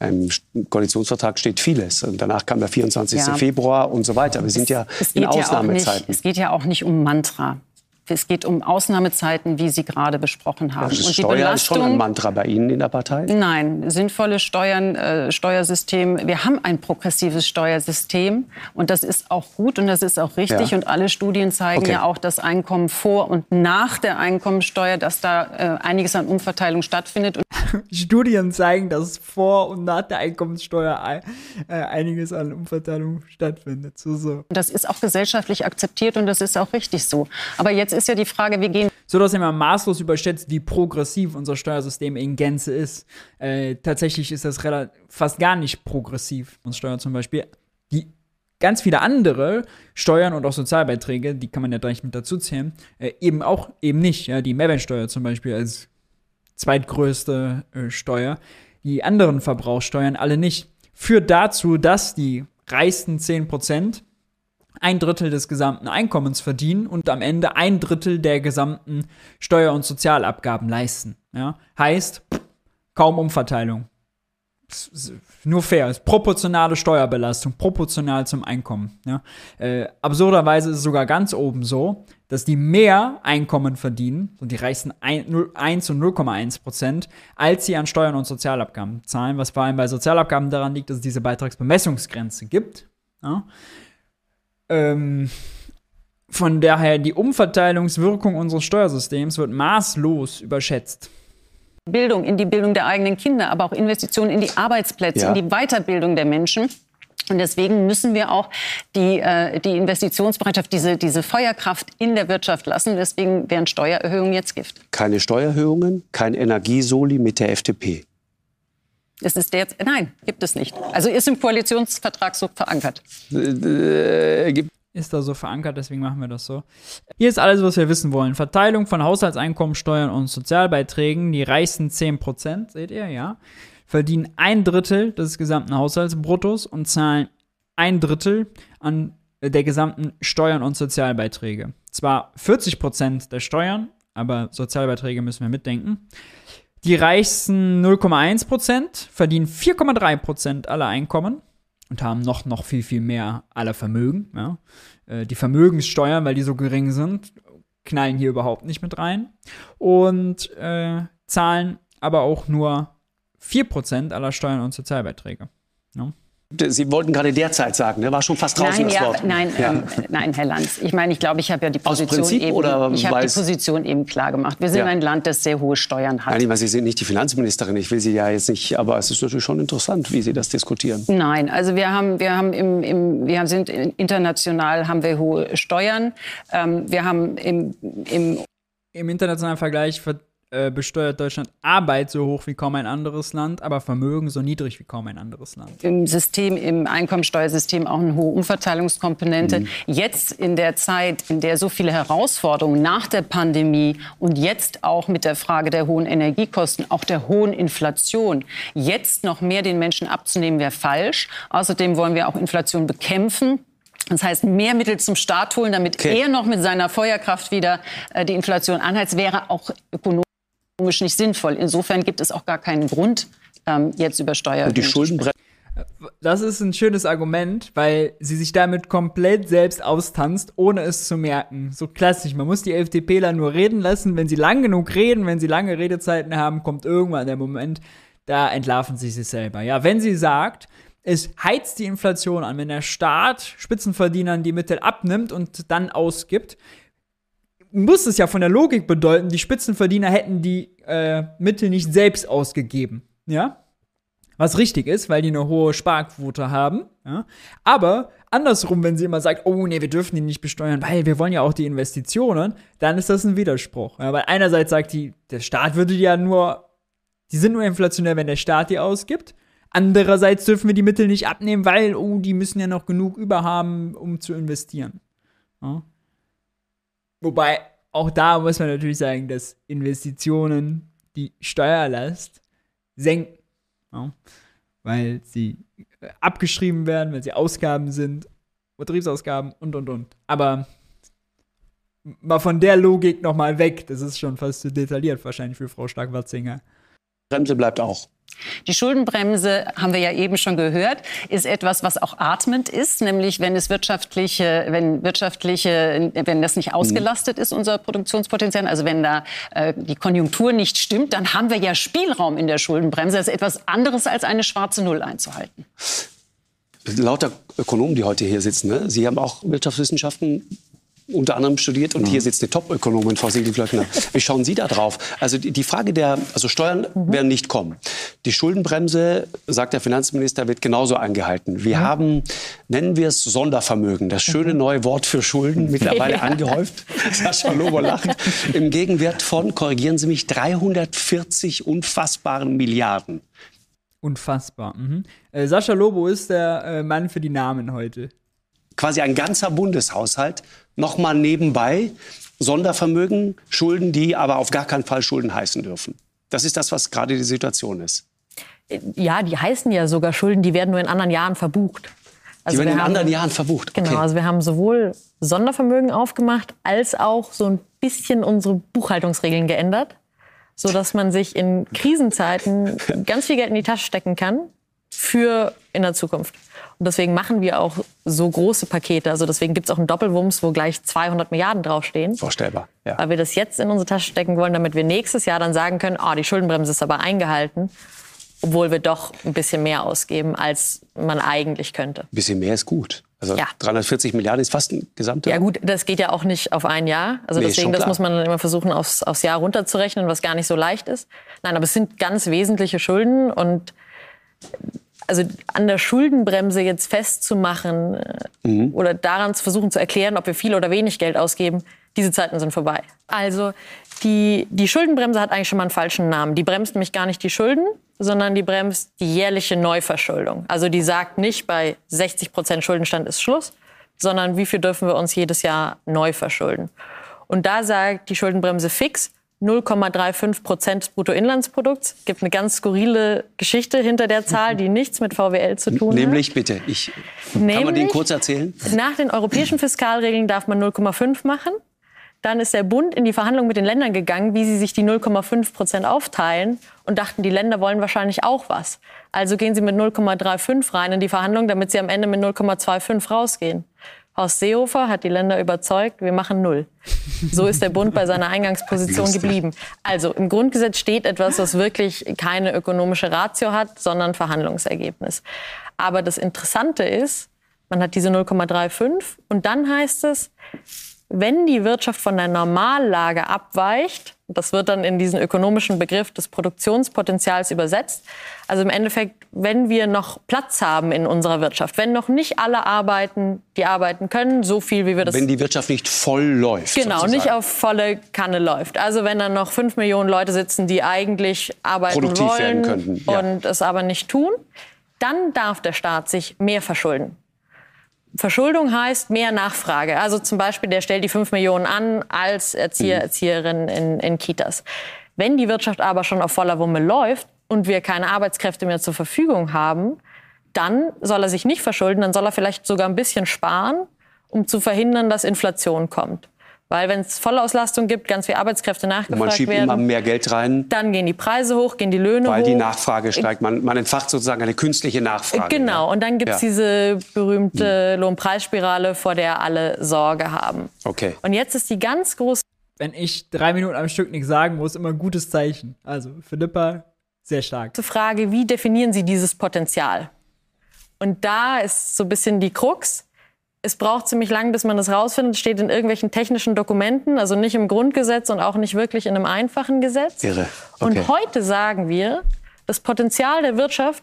Im Koalitionsvertrag steht vieles. Und danach kam der 24. Ja. Februar und so weiter. Wir sind ja in Ausnahmezeiten. Ja nicht, es geht ja auch nicht um Mantra. Es geht um Ausnahmezeiten, wie Sie gerade besprochen haben. Ja, und die Steuer Belastung, ist schon ein Mantra bei Ihnen in der Partei? Nein, sinnvolle Steuern, äh, Steuersystem. Wir haben ein progressives Steuersystem und das ist auch gut und das ist auch richtig. Ja. Und alle Studien zeigen okay. ja auch, dass Einkommen vor und nach der Einkommensteuer, dass da äh, einiges an Umverteilung stattfindet. Studien zeigen, dass vor und nach der Einkommenssteuer äh, einiges an Umverteilung stattfindet. So, so. Das ist auch gesellschaftlich akzeptiert und das ist auch richtig so. Aber jetzt Jetzt ist ja die Frage, wir gehen. So dass immer maßlos überschätzt, wie progressiv unser Steuersystem in Gänze ist. Äh, tatsächlich ist das fast gar nicht progressiv. Uns Steuer zum Beispiel. Die ganz viele andere Steuern und auch Sozialbeiträge, die kann man ja gleich mit dazu zählen, äh, eben auch eben nicht. Ja, die Mehrwertsteuer zum Beispiel als zweitgrößte äh, Steuer, die anderen Verbrauchssteuern alle nicht. Führt dazu, dass die reichsten 10 Prozent ein Drittel des gesamten Einkommens verdienen und am Ende ein Drittel der gesamten Steuer- und Sozialabgaben leisten. Ja? Heißt, kaum Umverteilung. Nur fair, ist proportionale Steuerbelastung, proportional zum Einkommen. Ja? Äh, absurderweise ist es sogar ganz oben so, dass die mehr Einkommen verdienen, und die reichsten 1 und 0,1 Prozent, als sie an Steuern und Sozialabgaben zahlen, was vor allem bei Sozialabgaben daran liegt, dass es diese Beitragsbemessungsgrenze gibt. Ja? Ähm, von daher, die Umverteilungswirkung unseres Steuersystems wird maßlos überschätzt. Bildung, in die Bildung der eigenen Kinder, aber auch Investitionen in die Arbeitsplätze, ja. in die Weiterbildung der Menschen. Und deswegen müssen wir auch die, äh, die Investitionsbereitschaft, diese, diese Feuerkraft in der Wirtschaft lassen. Deswegen wären Steuererhöhungen jetzt Gift. Keine Steuererhöhungen, kein Energiesoli mit der FDP. Es ist der, nein, gibt es nicht. Also ist im Koalitionsvertrag so verankert. Ist da so verankert, deswegen machen wir das so. Hier ist alles, was wir wissen wollen. Verteilung von Haushaltseinkommen, Steuern und Sozialbeiträgen. Die reichsten 10%, seht ihr, ja, verdienen ein Drittel des gesamten Haushaltsbruttos und zahlen ein Drittel an der gesamten Steuern und Sozialbeiträge. Zwar 40% der Steuern, aber Sozialbeiträge müssen wir mitdenken. Die reichsten 0,1 Prozent verdienen 4,3 Prozent aller Einkommen und haben noch, noch viel, viel mehr aller Vermögen. Ja. Äh, die Vermögenssteuern, weil die so gering sind, knallen hier überhaupt nicht mit rein. Und äh, zahlen aber auch nur 4% aller Steuern und Sozialbeiträge. Ja. Sie wollten gerade derzeit sagen, ne? war schon fast draußen nein, das Wort. nein, ja. ähm, nein, Herr Lanz. Ich meine, ich glaube, ich habe ja die Position eben, ich habe die Position eben klar gemacht. Wir sind ja. ein Land, das sehr hohe Steuern hat. Nein, meine, Sie sind nicht die Finanzministerin. Ich will Sie ja jetzt nicht, aber es ist natürlich schon interessant, wie Sie das diskutieren. Nein, also wir haben, wir haben im, im wir sind international haben wir hohe Steuern. Ähm, wir haben im, im im internationalen Vergleich äh, besteuert Deutschland Arbeit so hoch wie kaum ein anderes Land, aber Vermögen so niedrig wie kaum ein anderes Land. Im System, im Einkommensteuersystem auch eine hohe Umverteilungskomponente. Mhm. Jetzt in der Zeit, in der so viele Herausforderungen nach der Pandemie und jetzt auch mit der Frage der hohen Energiekosten, auch der hohen Inflation, jetzt noch mehr den Menschen abzunehmen, wäre falsch. Außerdem wollen wir auch Inflation bekämpfen. Das heißt, mehr Mittel zum Staat holen, damit okay. er noch mit seiner Feuerkraft wieder äh, die Inflation anheizt, wäre auch ökonomisch nicht sinnvoll. Insofern gibt es auch gar keinen Grund, ähm, jetzt über Steuern zu sprechen. Das ist ein schönes Argument, weil sie sich damit komplett selbst austanzt, ohne es zu merken. So klassisch. Man muss die FDPler nur reden lassen. Wenn sie lang genug reden, wenn sie lange Redezeiten haben, kommt irgendwann der Moment, da entlarven sie sich selber. Ja, wenn sie sagt, es heizt die Inflation an, wenn der Staat Spitzenverdienern die Mittel abnimmt und dann ausgibt, muss es ja von der Logik bedeuten, die Spitzenverdiener hätten die äh, Mittel nicht selbst ausgegeben. Ja? Was richtig ist, weil die eine hohe Sparquote haben. Ja? Aber andersrum, wenn sie immer sagt, oh nee, wir dürfen die nicht besteuern, weil wir wollen ja auch die Investitionen, dann ist das ein Widerspruch. Ja, weil einerseits sagt die, der Staat würde ja nur, die sind nur inflationär, wenn der Staat die ausgibt. Andererseits dürfen wir die Mittel nicht abnehmen, weil, oh, die müssen ja noch genug überhaben, um zu investieren. Ja? Wobei, auch da muss man natürlich sagen, dass Investitionen die Steuerlast senken. Ja? Weil sie äh, abgeschrieben werden, weil sie Ausgaben sind, Betriebsausgaben und und und. Aber mal von der Logik nochmal weg, das ist schon fast zu detailliert wahrscheinlich für Frau Stark-Watzinger. Bremse bleibt auch. Die Schuldenbremse, haben wir ja eben schon gehört, ist etwas, was auch atmend ist, nämlich wenn es wirtschaftliche, wenn wirtschaftliche, wenn das nicht ausgelastet ist, unser Produktionspotenzial, also wenn da äh, die Konjunktur nicht stimmt, dann haben wir ja Spielraum in der Schuldenbremse. Das ist etwas anderes als eine schwarze Null einzuhalten. Lauter Ökonomen, die heute hier sitzen, ne? Sie haben auch Wirtschaftswissenschaften unter anderem studiert und mhm. hier sitzt eine Top-Ökonomin, Frau Siegelflöckner. Wie schauen Sie da drauf? Also die, die Frage der, also Steuern mhm. werden nicht kommen. Die Schuldenbremse, sagt der Finanzminister, wird genauso eingehalten. Wir mhm. haben, nennen wir es Sondervermögen, das schöne mhm. neue Wort für Schulden, mittlerweile ja. angehäuft. Sascha Lobo lacht. Im Gegenwert von, korrigieren Sie mich, 340 unfassbaren Milliarden. Unfassbar. Mhm. Äh, Sascha Lobo ist der äh, Mann für die Namen heute quasi ein ganzer Bundeshaushalt nochmal nebenbei Sondervermögen, Schulden, die aber auf gar keinen Fall Schulden heißen dürfen. Das ist das, was gerade die Situation ist. Ja, die heißen ja sogar Schulden, die werden nur in anderen Jahren verbucht. Also die werden in haben, anderen Jahren verbucht. Okay. Genau, also wir haben sowohl Sondervermögen aufgemacht, als auch so ein bisschen unsere Buchhaltungsregeln geändert, sodass man sich in Krisenzeiten ganz viel Geld in die Tasche stecken kann für in der Zukunft. Und deswegen machen wir auch so große Pakete. Also deswegen gibt es auch einen Doppelwumms, wo gleich 200 Milliarden draufstehen. Vorstellbar. Ja. Weil wir das jetzt in unsere Tasche stecken wollen, damit wir nächstes Jahr dann sagen können, oh, die Schuldenbremse ist aber eingehalten. Obwohl wir doch ein bisschen mehr ausgeben, als man eigentlich könnte. Ein bisschen mehr ist gut. Also ja. 340 Milliarden ist fast ein gesamter. Ja gut, das geht ja auch nicht auf ein Jahr. Also nee, deswegen, das muss man dann immer versuchen, aufs, aufs Jahr runterzurechnen, was gar nicht so leicht ist. Nein, aber es sind ganz wesentliche Schulden und also an der Schuldenbremse jetzt festzumachen äh, mhm. oder daran zu versuchen zu erklären, ob wir viel oder wenig Geld ausgeben, diese Zeiten sind vorbei. Also die, die Schuldenbremse hat eigentlich schon mal einen falschen Namen. Die bremst nämlich gar nicht die Schulden, sondern die bremst die jährliche Neuverschuldung. Also die sagt nicht, bei 60 Prozent Schuldenstand ist Schluss, sondern wie viel dürfen wir uns jedes Jahr neu verschulden. Und da sagt die Schuldenbremse fix, 0,35 Prozent des Bruttoinlandsprodukts. Es gibt eine ganz skurrile Geschichte hinter der Zahl, die nichts mit VWL zu tun Nämlich, hat. bitte, ich, Nämlich, kann man den kurz erzählen? Nach den europäischen Fiskalregeln darf man 0,5 machen. Dann ist der Bund in die Verhandlungen mit den Ländern gegangen, wie sie sich die 0,5 Prozent aufteilen und dachten, die Länder wollen wahrscheinlich auch was. Also gehen sie mit 0,35 rein in die Verhandlungen, damit sie am Ende mit 0,25 rausgehen. Horst Seehofer hat die Länder überzeugt, wir machen null. So ist der Bund bei seiner Eingangsposition geblieben. Also im Grundgesetz steht etwas, was wirklich keine ökonomische Ratio hat, sondern Verhandlungsergebnis. Aber das Interessante ist, man hat diese 0,35 und dann heißt es, wenn die Wirtschaft von der Normallage abweicht, das wird dann in diesen ökonomischen Begriff des Produktionspotenzials übersetzt. Also im Endeffekt, wenn wir noch Platz haben in unserer Wirtschaft, wenn noch nicht alle arbeiten, die arbeiten können, so viel wie wir das. Wenn die Wirtschaft nicht voll läuft. Genau, sozusagen. nicht auf volle Kanne läuft. Also wenn dann noch fünf Millionen Leute sitzen, die eigentlich arbeiten Produktiv wollen werden könnten, ja. und es aber nicht tun, dann darf der Staat sich mehr verschulden. Verschuldung heißt mehr Nachfrage. Also zum Beispiel, der stellt die 5 Millionen an als Erzieher, mhm. Erzieherin in, in Kitas. Wenn die Wirtschaft aber schon auf voller Wumme läuft und wir keine Arbeitskräfte mehr zur Verfügung haben, dann soll er sich nicht verschulden, dann soll er vielleicht sogar ein bisschen sparen, um zu verhindern, dass Inflation kommt. Weil wenn es Vollauslastung gibt, ganz viele Arbeitskräfte nachgefragt man schiebt werden, immer mehr Geld rein, dann gehen die Preise hoch, gehen die Löhne weil hoch. die Nachfrage steigt. Man, man entfacht sozusagen eine künstliche Nachfrage. Genau, ja. und dann gibt es Ja. Hm. diese berühmte Lohnpreisspirale, vor der alle Sorge haben. Okay. Und jetzt ist die ganz große Wenn ich drei Minuten am Stück nichts sagen muss, immer ein gutes Zeichen. Also Philippa, sehr stark. Frage, wie definieren Sie dieses Potenzial? Und da ist so ein bisschen die Krux. Es braucht ziemlich lang, bis man das rausfindet. Es steht in irgendwelchen technischen Dokumenten, also nicht im Grundgesetz und auch nicht wirklich in einem einfachen Gesetz. Irre. Okay. Und heute sagen wir, das Potenzial der Wirtschaft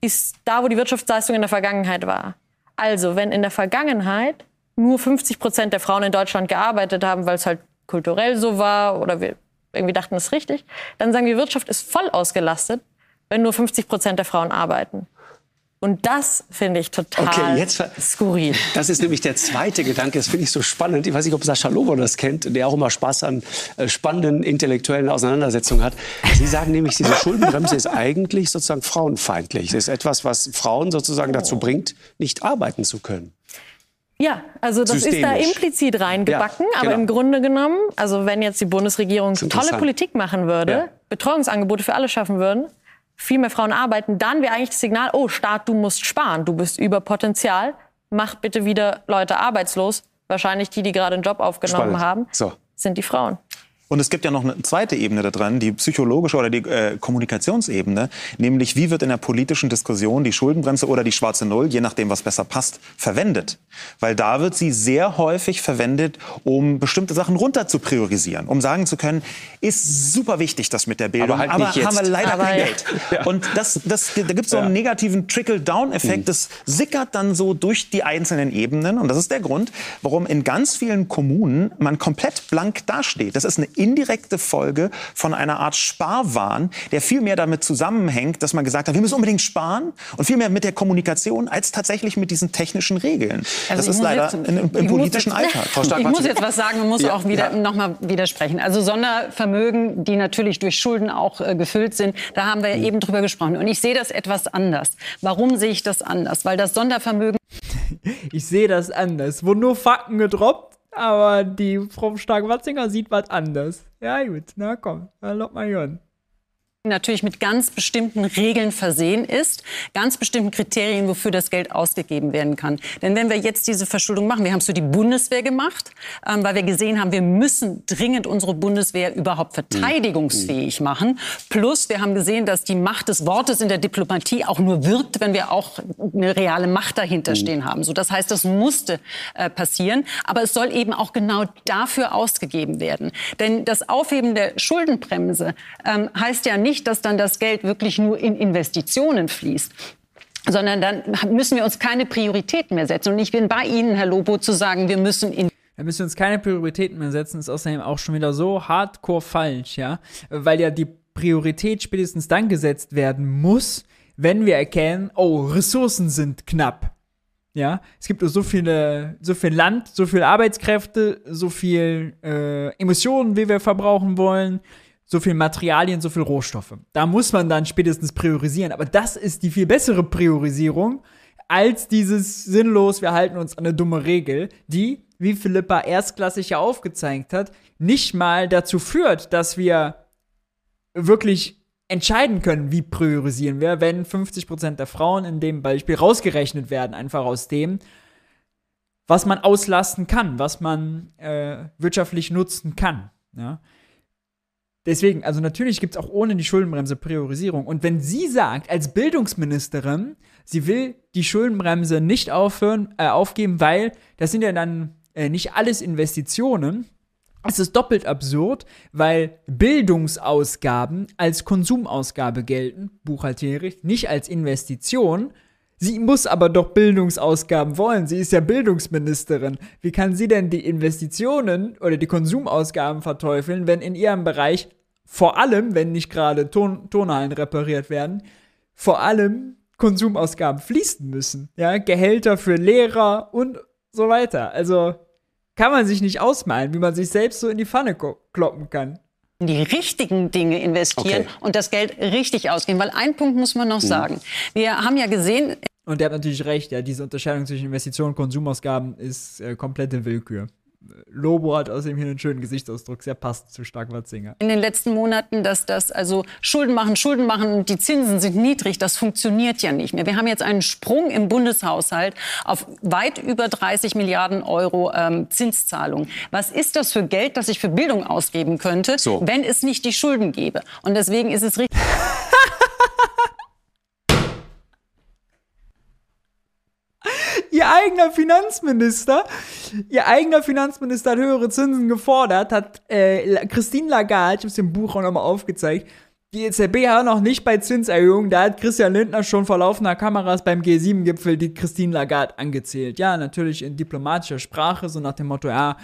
ist da, wo die Wirtschaftsleistung in der Vergangenheit war. Also, wenn in der Vergangenheit nur 50 Prozent der Frauen in Deutschland gearbeitet haben, weil es halt kulturell so war oder wir irgendwie dachten, das ist richtig, dann sagen wir, Wirtschaft ist voll ausgelastet, wenn nur 50 Prozent der Frauen arbeiten. Und das finde ich total Okay, jetzt skurril. Das ist nämlich der zweite Gedanke, das finde ich so spannend. Ich weiß nicht, ob Sascha Lobo das kennt, der auch immer Spaß an äh, spannenden intellektuellen Auseinandersetzungen hat. Sie sagen nämlich, diese Schuldenbremse ist eigentlich sozusagen frauenfeindlich. Es ist etwas, was Frauen sozusagen dazu bringt, nicht arbeiten zu können. Ja, also das ist da implizit reingebacken, Ja, aber genau. im Grunde genommen, also wenn jetzt die Bundesregierung tolle. Politik machen würde, Ja. Betreuungsangebote für alle schaffen würden, viel mehr Frauen arbeiten, dann wäre eigentlich das Signal, oh Staat, du musst sparen, du bist über Potenzial, mach bitte wieder Leute arbeitslos. Wahrscheinlich die, die gerade einen Job aufgenommen Spannend. haben, So. sind die Frauen. Und es gibt ja noch eine zweite Ebene da dran, die psychologische oder die äh, Kommunikationsebene, nämlich wie wird in der politischen Diskussion die Schuldenbremse oder die schwarze Null, je nachdem, was besser passt, verwendet. Weil da wird sie sehr häufig verwendet, um bestimmte Sachen runter zu priorisieren, um sagen zu können, ist super wichtig, das mit der Bildung, Aber halt nicht haben wir leider Aber kein ja. Geld. Und das, das, da gibt es so einen negativen Trickle-Down-Effekt, das sickert dann so durch die einzelnen Ebenen. Und das ist der Grund, warum in ganz vielen Kommunen man komplett blank dasteht. Das ist eine indirekte Folge von einer Art Sparwahn, der viel mehr damit zusammenhängt, dass man gesagt hat, wir müssen unbedingt sparen und viel mehr mit der Kommunikation als tatsächlich mit diesen technischen Regeln. Also das ist leider jetzt- in, im, im politischen jetzt- Alltag. Frau Stark, Ich muss jetzt was sagen und muss Ja, auch wieder ja. noch mal widersprechen. Also Sondervermögen, die natürlich durch Schulden auch äh, gefüllt sind, da haben wir ja eben drüber gesprochen. Und ich sehe das etwas anders. Warum sehe ich das anders? Weil das Sondervermögen Ich sehe das anders. Wurden nur Fakten gedroppt, aber die Frau Stark-Watzinger sieht was anders. Ja, gut, na komm, dann lock mal hören. Natürlich mit ganz bestimmten Regeln versehen ist, ganz bestimmten Kriterien, wofür das Geld ausgegeben werden kann. Denn wenn wir jetzt diese Verschuldung machen, wir haben es für die Bundeswehr gemacht, ähm, weil wir gesehen haben, wir müssen dringend unsere Bundeswehr überhaupt verteidigungsfähig machen. Plus wir haben gesehen, dass die Macht des Wortes in der Diplomatie auch nur wirkt, wenn wir auch eine reale Macht dahinter stehen haben. So, das heißt, das musste äh, passieren. Aber es soll eben auch genau dafür ausgegeben werden. Denn das Aufheben der Schuldenbremse ähm, heißt ja nicht, dass dann das Geld wirklich nur in Investitionen fließt sondern dann müssen wir uns keine Prioritäten mehr setzen. Und ich bin bei Ihnen, Herr Lobo, zu sagen, wir müssen in Da müssen wir uns keine Prioritäten mehr setzen, ist außerdem auch schon wieder so hardcore falsch, ja. Weil ja die Priorität spätestens dann gesetzt werden muss, wenn wir erkennen, oh, Ressourcen sind knapp. Ja, es gibt so viele, so viel Land, so viel Arbeitskräfte, so viel äh, Emissionen, wie wir verbrauchen wollen, so viel Materialien, so viel Rohstoffe. Da muss man dann spätestens priorisieren. Aber das ist die viel bessere Priorisierung als dieses sinnlos, wir halten uns an eine dumme Regel, die, wie Philippa erstklassig ja aufgezeigt hat, nicht mal dazu führt, dass wir wirklich entscheiden können, wie priorisieren wir, wenn 50% der Frauen in dem Beispiel rausgerechnet werden, einfach aus dem, was man auslasten kann, was man äh, wirtschaftlich nutzen kann. Ja? Deswegen, also natürlich gibt es auch ohne die Schuldenbremse Priorisierung. Und wenn sie sagt, als Bildungsministerin, sie will die Schuldenbremse nicht aufhören, äh, aufgeben, weil das sind ja dann äh, nicht alles Investitionen, es ist doppelt absurd, weil Bildungsausgaben als Konsumausgabe gelten, buchhalterisch, nicht als Investition. Sie muss aber doch Bildungsausgaben wollen. Sie ist ja Bildungsministerin. Wie kann sie denn die Investitionen oder die Konsumausgaben verteufeln, wenn in ihrem Bereich vor allem, wenn nicht gerade Ton Turnhallen repariert werden, vor allem Konsumausgaben fließen müssen? Ja, Gehälter für Lehrer und so weiter. Also kann man sich nicht ausmalen, wie man sich selbst so in die Pfanne kloppen kann. die richtigen Dinge investieren Okay. und das Geld richtig ausgeben. Weil ein Punkt muss man noch sagen. Wir haben ja gesehen, Und der hat natürlich recht, ja, diese Unterscheidung zwischen Investitionen und Konsumausgaben ist äh, komplette Willkür. Lobo hat außerdem hier einen schönen Gesichtsausdruck, sehr passt zu Stark-Watzinger. In den letzten Monaten, dass das also Schulden machen, Schulden machen und die Zinsen sind niedrig, das funktioniert ja nicht mehr. Wir haben jetzt einen Sprung im Bundeshaushalt auf weit über 30 Milliarden Euro ähm, Zinszahlungen. Was ist das für Geld, das ich für Bildung ausgeben könnte, so. wenn es nicht die Schulden gäbe? Und deswegen ist es richtig. ihr eigener Finanzminister, ihr eigener Finanzminister hat höhere Zinsen gefordert, hat äh, Christine Lagarde, ich habe es im Buch auch nochmal aufgezeigt, die EZB hat noch nicht bei Zinserhöhungen, da hat Christian Lindner schon vor laufender Kameras beim G7-Gipfel die Christine Lagarde angezählt. Ja, natürlich in diplomatischer Sprache, so nach dem Motto, ja,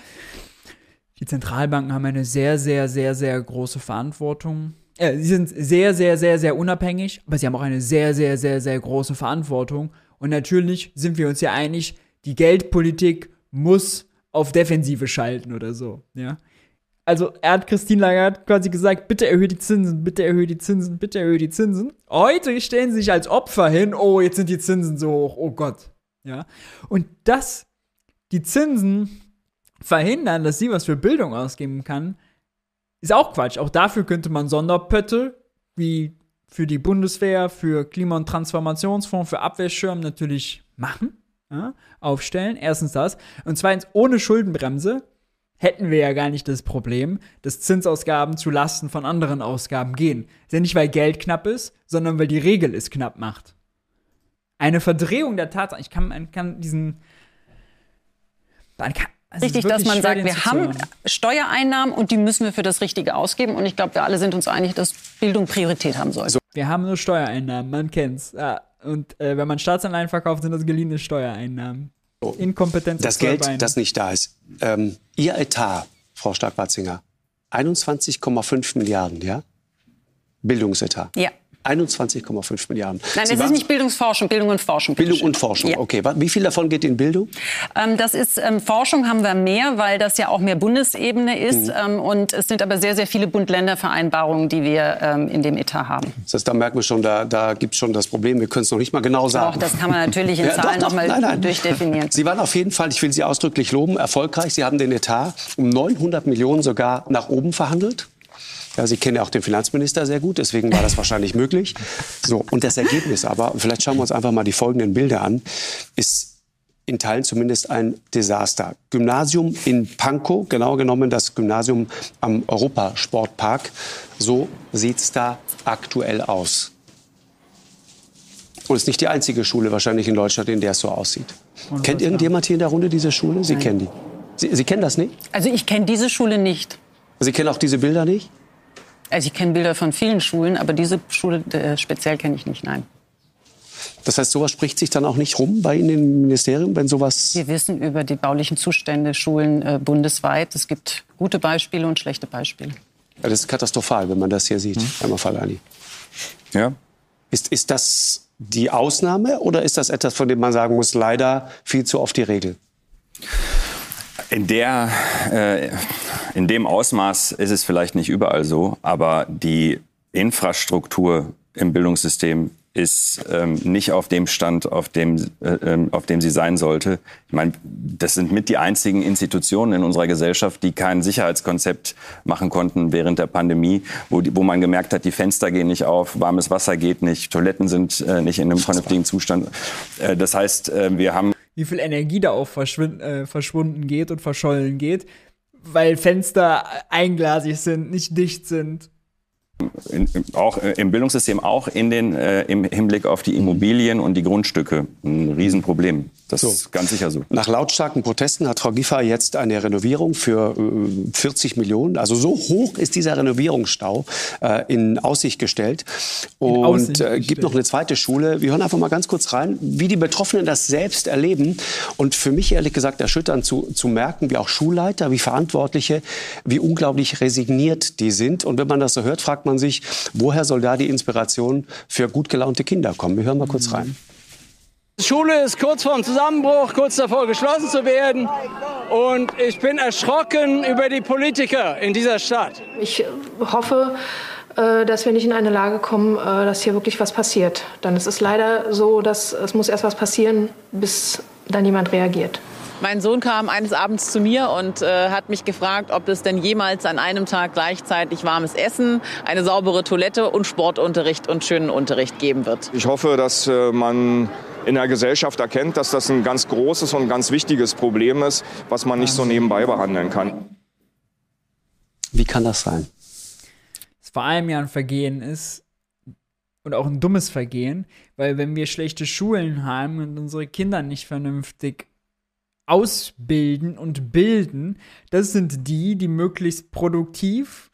die Zentralbanken haben eine sehr, sehr, sehr, sehr große Verantwortung. Äh, sie sind sehr, sehr, sehr, sehr unabhängig, aber sie haben auch eine sehr, sehr, sehr, sehr große Verantwortung. Und natürlich sind wir uns ja einig, die Geldpolitik muss auf Defensive schalten oder so, ja. Also er hat Christine Lagarde quasi gesagt, bitte erhöhe die Zinsen, bitte erhöhe die Zinsen, bitte erhöhe die Zinsen. Heute stellen sie sich als Opfer hin, oh, jetzt sind die Zinsen so hoch, oh Gott. Ja. Und dass die Zinsen verhindern, dass sie was für Bildung ausgeben kann, ist auch Quatsch. Auch dafür könnte man Sonderpötte wie für die Bundeswehr, für Klima- und Transformationsfonds, für Abwehrschirm natürlich machen, ja, aufstellen. Erstens das. Und zweitens, ohne Schuldenbremse hätten wir ja gar nicht das Problem, dass Zinsausgaben zu Lasten von anderen Ausgaben gehen. ist ja nicht, weil Geld knapp ist, sondern weil die Regel es knapp macht. Eine Verdrehung der Tatsache. Ich kann, man kann diesen. Man kann, also Richtig, dass man sagt, wir haben Steuereinnahmen und die müssen wir für das Richtige ausgeben. Und ich glaube, wir alle sind uns einig, dass Bildung Priorität haben soll. Wir haben nur Steuereinnahmen, man kennt's. Ja. Und äh, wenn man Staatsanleihen verkauft, sind das geliehene Steuereinnahmen. Inkompetenz. Das Geld, das nicht da ist. Ähm, Ihr Etat, Frau Stark-Watzinger, 21,5 Milliarden, ja? Bildungsetat. Ja. 21,5 Milliarden. Nein, Sie es ist nicht Bildungsforschung, Bildung und Forschung. Bildung und Forschung, ja. okay. Wie viel davon geht in Bildung? Ähm, das ist ähm, Forschung haben wir mehr, weil das ja auch mehr Bundesebene ist. Mhm. Ähm, und es sind aber sehr, sehr viele Bund-Länder-Vereinbarungen, die wir ähm, in dem Etat haben. Das heißt, da merken wir schon, da, da gibt es schon das Problem. Wir können es noch nicht mal genau sagen. Doch, das kann man natürlich in ja, Zahlen nochmal durchdefinieren. Sie waren auf jeden Fall, ich will Sie ausdrücklich loben, erfolgreich. Sie haben den Etat um 900 Millionen sogar nach oben verhandelt. Ja, Sie kennen ja auch den Finanzminister sehr gut, deswegen war das wahrscheinlich möglich. So, und das Ergebnis aber, vielleicht schauen wir uns einfach mal die folgenden Bilder an, ist in Teilen zumindest ein Desaster. Gymnasium in Pankow, genau genommen das Gymnasium am Europasportpark. So sieht es da aktuell aus. Und es ist nicht die einzige Schule wahrscheinlich in Deutschland, in der es so aussieht. Und Kennt irgendjemand hier in der Runde diese Schule? Sie Nein. kennen die. Sie, Sie kennen das nicht? Also ich kenne diese Schule nicht. Sie kennen auch diese Bilder nicht? Also ich kenne Bilder von vielen Schulen, aber diese Schule äh, speziell kenne ich nicht, nein. Das heißt, sowas spricht sich dann auch nicht rum bei Ihnen im Ministerium, wenn sowas. Wir wissen über die baulichen Zustände Schulen äh, bundesweit. Es gibt gute Beispiele und schlechte Beispiele. Ja, das ist katastrophal, wenn man das hier sieht, hm. Herr Mafalani. Ja. Ist, ist das die Ausnahme oder ist das etwas, von dem man sagen muss, leider viel zu oft die Regel? In, der, äh, in dem Ausmaß ist es vielleicht nicht überall so, aber die Infrastruktur im Bildungssystem ist ähm, nicht auf dem Stand, auf dem, äh, ähm, auf dem sie sein sollte. Ich meine, das sind mit die einzigen Institutionen in unserer Gesellschaft, die kein Sicherheitskonzept machen konnten während der Pandemie, wo, die, wo man gemerkt hat, die Fenster gehen nicht auf, warmes Wasser geht nicht, Toiletten sind äh, nicht in einem vernünftigen Zustand. Äh, das heißt, äh, wir haben wie viel Energie da auch äh, verschwunden geht und verschollen geht, weil Fenster einglasig sind, nicht dicht sind. In, auch äh, im Bildungssystem, auch in den, äh, im Hinblick auf die Immobilien und die Grundstücke ein Riesenproblem. Das so. ist ganz sicher so. Nach lautstarken Protesten hat Frau Giffey jetzt eine Renovierung für äh, 40 Millionen. Also so hoch ist dieser Renovierungsstau äh, in Aussicht gestellt. Und Aussicht äh, gibt noch eine zweite Schule. Wir hören einfach mal ganz kurz rein, wie die Betroffenen das selbst erleben. Und für mich ehrlich gesagt erschütternd zu, zu merken, wie auch Schulleiter, wie Verantwortliche, wie unglaublich resigniert die sind. Und wenn man das so hört, fragt man sich, woher soll da die Inspiration für gut gelaunte Kinder kommen? Wir hören mal kurz rein. Die Schule ist kurz vorm Zusammenbruch, kurz davor geschlossen zu werden. Und ich bin erschrocken über die Politiker in dieser Stadt. Ich hoffe, äh, dass wir nicht in eine Lage kommen, äh, dass hier wirklich was passiert. Dann ist es leider so, dass es muss erst was passieren, bis dann jemand reagiert. Mein Sohn kam eines Abends zu mir und äh, hat mich gefragt, ob es denn jemals an einem Tag gleichzeitig warmes Essen, eine saubere Toilette und Sportunterricht und schönen Unterricht geben wird. Ich hoffe, dass äh, man in der Gesellschaft erkennt, dass das ein ganz großes und ganz wichtiges Problem ist, was man nicht so nebenbei behandeln kann. Wie kann das sein? Es vor allem ja ein Vergehen ist und auch ein dummes Vergehen, weil wenn wir schlechte Schulen haben und unsere Kinder nicht vernünftig ausbilden und bilden, das sind die, die möglichst produktiv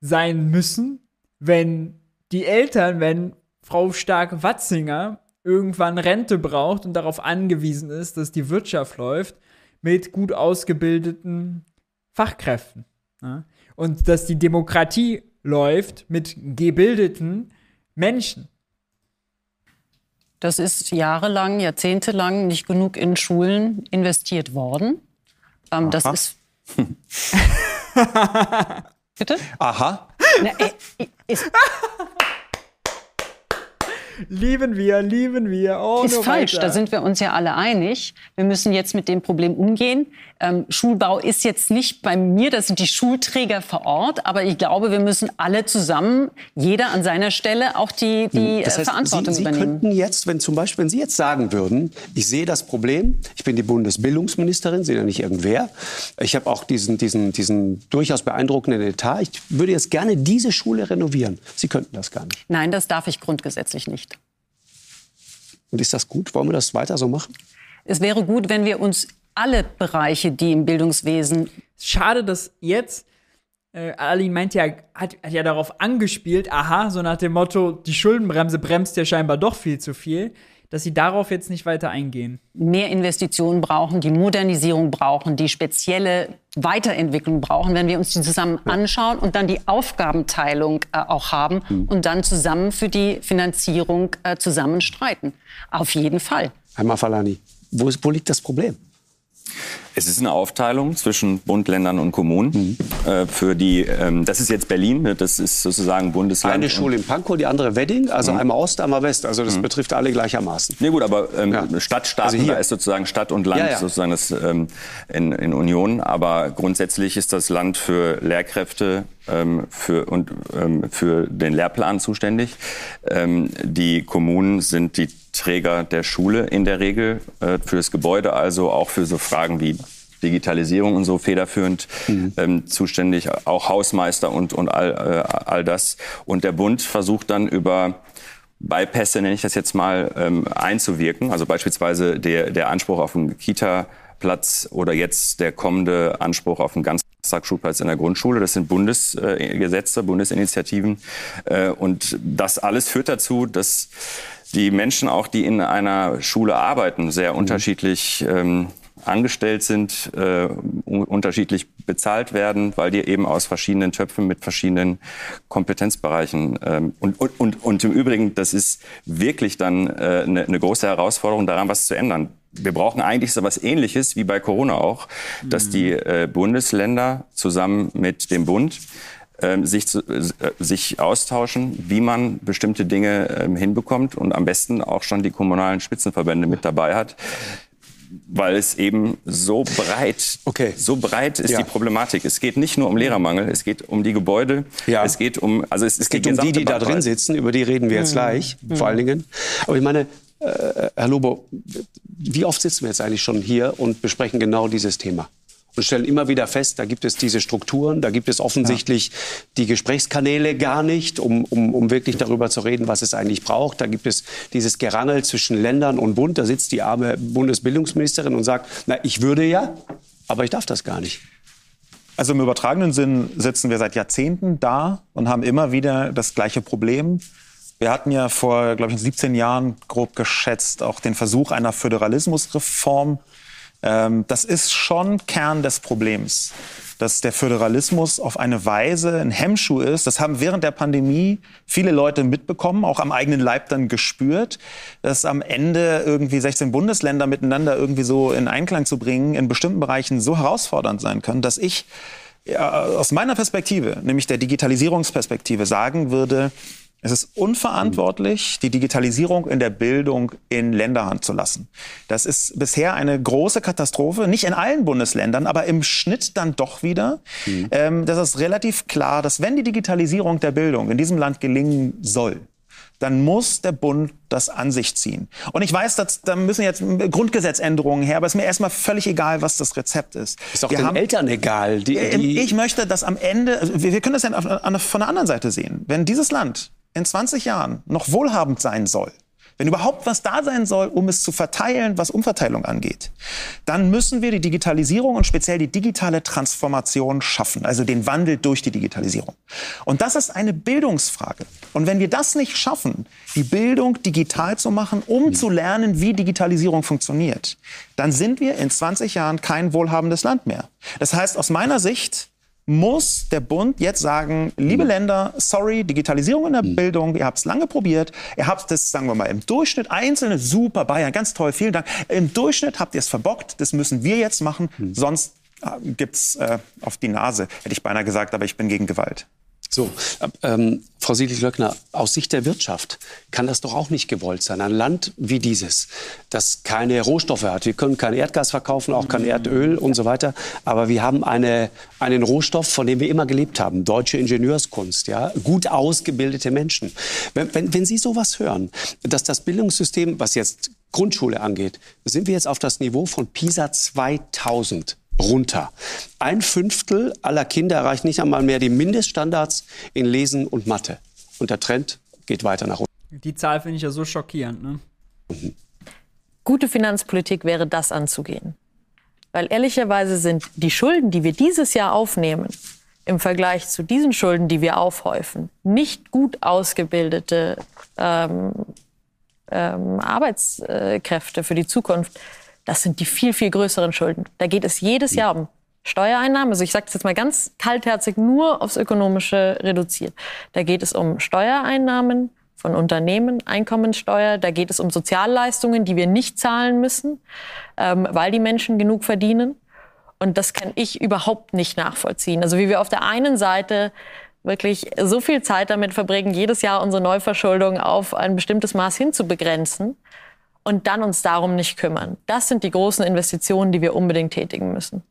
sein müssen, wenn die Eltern, wenn Frau Stark-Watzinger irgendwann Rente braucht und darauf angewiesen ist, dass die Wirtschaft läuft, mit gut ausgebildeten Fachkräften. Ja? Und dass die Demokratie läuft mit gebildeten Menschen. Das ist jahrelang, jahrzehntelang nicht genug in Schulen investiert worden. Ähm, das ist. Bitte? Aha. Na, äh, ist, Lieben wir, lieben wir. Oh, ist falsch, weiter. da sind wir uns ja alle einig. Wir müssen jetzt mit dem Problem umgehen. Ähm, Schulbau ist jetzt nicht bei mir, das sind die Schulträger vor Ort, aber ich glaube, wir müssen alle zusammen, jeder an seiner Stelle, auch die, die Hm. Das äh, heißt, Verantwortung Sie, Sie übernehmen. könnten jetzt, wenn zum Beispiel, wenn Sie jetzt sagen würden, ich sehe das Problem, ich bin die Bundesbildungsministerin, sind ja nicht irgendwer, ich habe auch diesen, diesen, diesen durchaus beeindruckenden Etat, ich würde jetzt gerne diese Schule renovieren. Sie könnten das gar nicht. Nein, das darf ich grundgesetzlich nicht. Und ist das gut? Wollen wir das weiter so machen? Es wäre gut, wenn wir uns alle Bereiche, die im Bildungswesen Schade, dass jetzt äh, Aline meint ja, hat, hat ja darauf angespielt, aha, so nach dem Motto, die Schuldenbremse bremst ja scheinbar doch viel zu viel, dass sie darauf jetzt nicht weiter eingehen. mehr Investitionen brauchen, die Modernisierung brauchen, die spezielle Weiterentwicklung brauchen, wenn wir uns die zusammen anschauen und dann die Aufgabenteilung äh, auch haben und dann zusammen für die Finanzierung äh, zusammen streiten. Auf jeden Fall. Herr Mafalani, wo, ist, wo liegt das Problem? Es ist eine Aufteilung zwischen Bund, Ländern und Kommunen. Äh, für die, ähm, das ist jetzt Berlin, ne? das ist sozusagen Bundesland. Eine Schule in Pankow, die andere Wedding, also einmal Ost, einmal West. Also das betrifft alle gleichermaßen. Nee, gut, aber ähm, Ja. Stadtstaaten, Also hier. da ist sozusagen Stadt und Land Ja, ja. sozusagen das, ähm, in, in Union. Aber grundsätzlich ist das Land für Lehrkräfte ähm, für, und ähm, für den Lehrplan zuständig. Ähm, die Kommunen sind die Träger der Schule in der Regel, äh, für das Gebäude, also auch für so Fragen wie Digitalisierung und so federführend ähm, zuständig, auch Hausmeister und, und all, äh, all das. Und der Bund versucht dann über Bypässe, nenne ich das jetzt mal, ähm, einzuwirken. Also beispielsweise der, der Anspruch auf einen Kita-Platz oder jetzt der kommende Anspruch auf einen Ganztagsschulplatz in der Grundschule. Das sind Bundesgesetze, Bundesinitiativen. Äh, und das alles führt dazu, dass die Menschen auch, die in einer Schule arbeiten, sehr unterschiedlich ähm, angestellt sind, äh, un unterschiedlich bezahlt werden, weil die eben aus verschiedenen Töpfen mit verschiedenen Kompetenzbereichen ähm, und, und, und, und im Übrigen, das ist wirklich dann äh, eine, eine große Herausforderung, daran was zu ändern. Wir brauchen eigentlich so was Ähnliches wie bei Corona auch, dass die äh, Bundesländer zusammen mit dem Bund ähm, sich, zu, äh, sich austauschen, wie man bestimmte Dinge ähm, hinbekommt und am besten auch schon die kommunalen Spitzenverbände mit dabei hat. Weil es eben so breit, Okay. so breit ist Ja. die Problematik. Es geht nicht nur um Lehrermangel, es geht um die Gebäude, Ja. es geht um, also es, Es geht um die, die da drin sitzen, über die reden wir jetzt gleich, vor allen Dingen. Aber ich meine, äh, Herr Lobo, wie oft sitzen wir jetzt eigentlich schon hier und besprechen genau dieses Thema? Und stellen immer wieder fest, da gibt es diese Strukturen, da gibt es offensichtlich die Gesprächskanäle gar nicht, um, um, um wirklich darüber zu reden, was es eigentlich braucht. Da gibt es dieses Gerangel zwischen Ländern und Bund. Da sitzt die arme Bundesbildungsministerin und sagt, na, ich würde ja, aber ich darf das gar nicht. Also im übertragenen Sinn sitzen wir seit Jahrzehnten da und haben immer wieder das gleiche Problem. Wir hatten ja vor, glaube ich, 17 Jahren grob geschätzt auch den Versuch einer Föderalismusreform. Ähm, das ist schon Kern des Problems, dass der Föderalismus auf eine Weise ein Hemmschuh ist. Das haben während der Pandemie viele Leute mitbekommen, auch am eigenen Leib dann gespürt, dass am Ende irgendwie 16 Bundesländer miteinander irgendwie so in Einklang zu bringen, in bestimmten Bereichen so herausfordernd sein können, dass ich ja, aus meiner Perspektive, nämlich der Digitalisierungsperspektive, sagen würde, Es ist unverantwortlich, die Digitalisierung in der Bildung in Länderhand zu lassen. Das ist bisher eine große Katastrophe, nicht in allen Bundesländern, aber im Schnitt dann doch wieder. Mhm. Ähm, das ist relativ klar, dass wenn die Digitalisierung der Bildung in diesem Land gelingen soll, dann muss der Bund das an sich ziehen. Und ich weiß, dass, da müssen jetzt Grundgesetzänderungen her, aber es ist mir erstmal völlig egal, was das Rezept ist. Ist auch wir den haben, Eltern egal. Die, die ich möchte, dass am Ende, also wir, wir können das ja von der anderen Seite sehen. Wenn dieses Land in 20 Jahren noch wohlhabend sein soll, wenn überhaupt was da sein soll, um es zu verteilen, was Umverteilung angeht, dann müssen wir die Digitalisierung und speziell die digitale Transformation schaffen, also den Wandel durch die Digitalisierung. Und das ist eine Bildungsfrage. Und wenn wir das nicht schaffen, die Bildung digital zu machen, um zu lernen, wie Digitalisierung funktioniert, dann sind wir in 20 Jahren kein wohlhabendes Land mehr. Das heißt, aus meiner Sicht muss der Bund jetzt sagen, liebe mhm. Länder, sorry, Digitalisierung in der mhm. Bildung, ihr habt es lange probiert, ihr habt es, sagen wir mal, im Durchschnitt, einzelne, super, Bayern, ganz toll, vielen Dank, im Durchschnitt habt ihr es verbockt, das müssen wir jetzt machen, mhm. sonst äh, gibt's äh, auf die Nase, hätte ich beinahe gesagt, aber ich bin gegen Gewalt. So, ähm, Frau Siedlich-Löckner, aus Sicht der Wirtschaft kann das doch auch nicht gewollt sein. Ein Land wie dieses, das keine Rohstoffe hat. Wir können kein Erdgas verkaufen, auch kein Erdöl und so weiter. Aber wir haben eine, einen Rohstoff, von dem wir immer gelebt haben. Deutsche Ingenieurskunst, ja. Gut ausgebildete Menschen. Wenn, wenn, wenn Sie sowas hören, dass das Bildungssystem, was jetzt Grundschule angeht, sind wir jetzt auf das Niveau von PISA 2000 runter. Ein Fünftel aller Kinder erreicht nicht einmal mehr die Mindeststandards in Lesen und Mathe. Und der Trend geht weiter nach unten. Die Zahl finde ich ja so schockierend. Ne? Mhm. Gute Finanzpolitik wäre das anzugehen. Weil ehrlicherweise sind die Schulden, die wir dieses Jahr aufnehmen, im Vergleich zu diesen Schulden, die wir aufhäufen, nicht gut ausgebildete ähm, ähm, Arbeitskräfte für die Zukunft, das sind die viel, viel größeren Schulden. Da geht es jedes Jahr um Steuereinnahmen. Also ich sage das jetzt mal ganz kaltherzig nur aufs Ökonomische reduziert. Da geht es um Steuereinnahmen von Unternehmen, Einkommensteuer. Da geht es um Sozialleistungen, die wir nicht zahlen müssen, ähm, weil die Menschen genug verdienen. Und das kann ich überhaupt nicht nachvollziehen. Also wie wir auf der einen Seite wirklich so viel Zeit damit verbringen, jedes Jahr unsere Neuverschuldung auf ein bestimmtes Maß hin zu begrenzen und dann uns darum nicht kümmern. Das sind die großen Investitionen, die wir unbedingt tätigen müssen.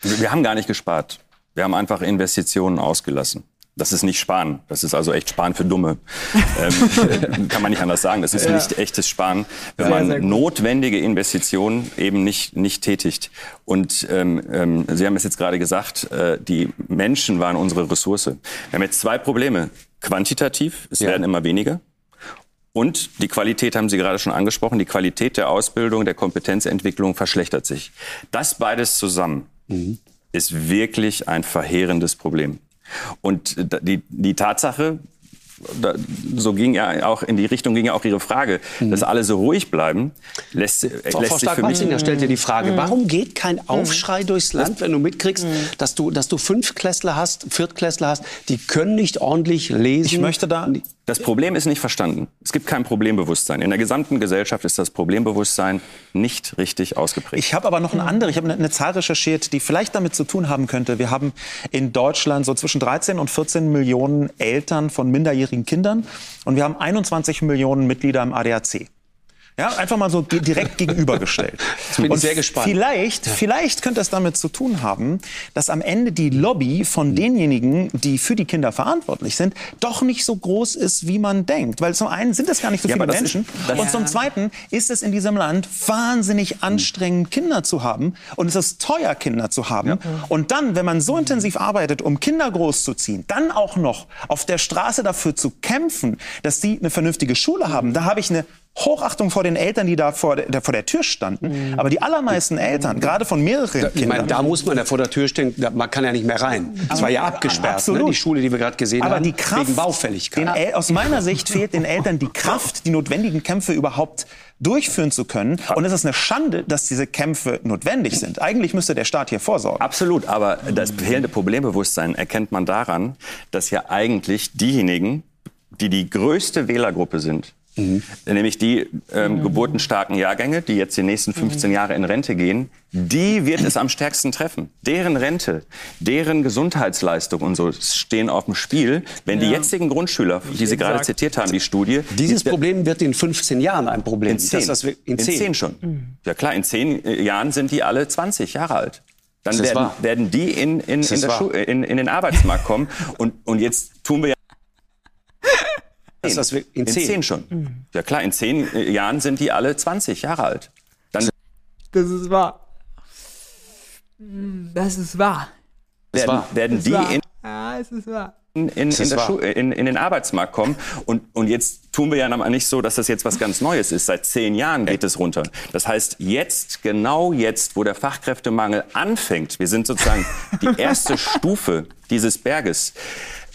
Wir haben gar nicht gespart. Wir haben einfach Investitionen ausgelassen. Das ist nicht Sparen. Das ist also echt Sparen für Dumme. ähm, kann man nicht anders sagen. Das ist ja. nicht echtes Sparen, wenn sehr, man sehr notwendige Investitionen eben nicht, nicht tätigt. Und ähm, ähm, Sie haben es jetzt gerade gesagt, äh, die Menschen waren unsere Ressource. Wir haben jetzt zwei Probleme. Quantitativ, es ja. werden immer weniger. Und die Qualität haben Sie gerade schon angesprochen, die Qualität der Ausbildung, der Kompetenzentwicklung verschlechtert sich. Das beides zusammen mhm. ist wirklich ein verheerendes Problem. Und die, die Tatsache, so ging ja auch in die Richtung ging ja auch Ihre Frage, mhm. dass alle so ruhig bleiben, lässt, Frau, lässt Frau sich für mich. stellt dir die Frage, mhm. warum geht kein mhm. Aufschrei mhm. durchs Land, wenn du mitkriegst, mhm. dass du, dass du Fünftklässler hast, Viertklässler hast, die können nicht ordentlich lesen. Ich möchte da das Problem ist nicht verstanden. Es gibt kein Problembewusstsein. In der gesamten Gesellschaft ist das Problembewusstsein nicht richtig ausgeprägt. Ich habe aber noch eine andere, ich habe eine, eine, Zahl recherchiert, die vielleicht damit zu tun haben könnte. Wir haben in Deutschland so zwischen 13 und 14 Millionen Eltern von minderjährigen Kindern und wir haben 21 Millionen Mitglieder im ADAC. Ja, einfach mal so direkt gegenübergestellt. Bin ich sehr gespannt. Vielleicht, vielleicht könnte es damit zu tun haben, dass am Ende die Lobby von denjenigen, die für die Kinder verantwortlich sind, doch nicht so groß ist, wie man denkt. Weil zum einen sind es gar nicht so ja, viele Menschen ist, und zum zweiten ist es in diesem Land wahnsinnig mhm. anstrengend, Kinder zu haben und es ist teuer, Kinder zu haben. Ja. Und dann, wenn man so intensiv arbeitet, um Kinder großzuziehen, dann auch noch auf der Straße dafür zu kämpfen, dass sie eine vernünftige Schule haben, da habe ich eine Hochachtung vor den Eltern, die da vor der, vor der Tür standen. Mhm. Aber die allermeisten Eltern, gerade von mehreren da, Kindern. Meine, da muss man ja vor der Tür stehen, man kann ja nicht mehr rein. Das war ja abgesperrt, ne? die Schule, die wir gerade gesehen aber haben, die Kraft, wegen Baufälligkeit. Den, aus meiner Sicht fehlt den Eltern die Kraft, die notwendigen Kämpfe überhaupt durchführen zu können. Und es ist eine Schande, dass diese Kämpfe notwendig sind. Eigentlich müsste der Staat hier vorsorgen. Absolut, aber das fehlende Problembewusstsein erkennt man daran, dass ja eigentlich diejenigen, die die größte Wählergruppe sind, Mhm. Nämlich die ähm, geburtenstarken Jahrgänge, die jetzt die nächsten 15 mhm. Jahre in Rente gehen, die wird es am stärksten treffen. Deren Rente, deren Gesundheitsleistung und so stehen auf dem Spiel. Wenn ja. die jetzigen Grundschüler, die Sie gerade zitiert haben, die Studie... Dieses Problem wird in 15 Jahren ein Problem. In 10, das, das in 10. in 10 schon. Mhm. Ja klar, in 10 äh, Jahren sind die alle 20 Jahre alt. Dann werden, werden, die in, in, in, in, in, den Arbeitsmarkt kommen. Und, und jetzt tun wir ja das, das in, in zehn. zehn schon. Mhm. Ja klar, in zehn äh, Jahren sind die alle 20 Jahre alt. Dann das ist wahr. Das ist wahr. Werden, wahr. werden die in, ja, es ist wahr. In, in, in, in, den Arbeitsmarkt kommen. Und, und jetzt tun wir ja nicht so, dass das jetzt was ganz Neues ist. Seit zehn Jahren geht es runter. Das heißt, jetzt, genau jetzt, wo der Fachkräftemangel anfängt, wir sind sozusagen die erste Stufe dieses Berges,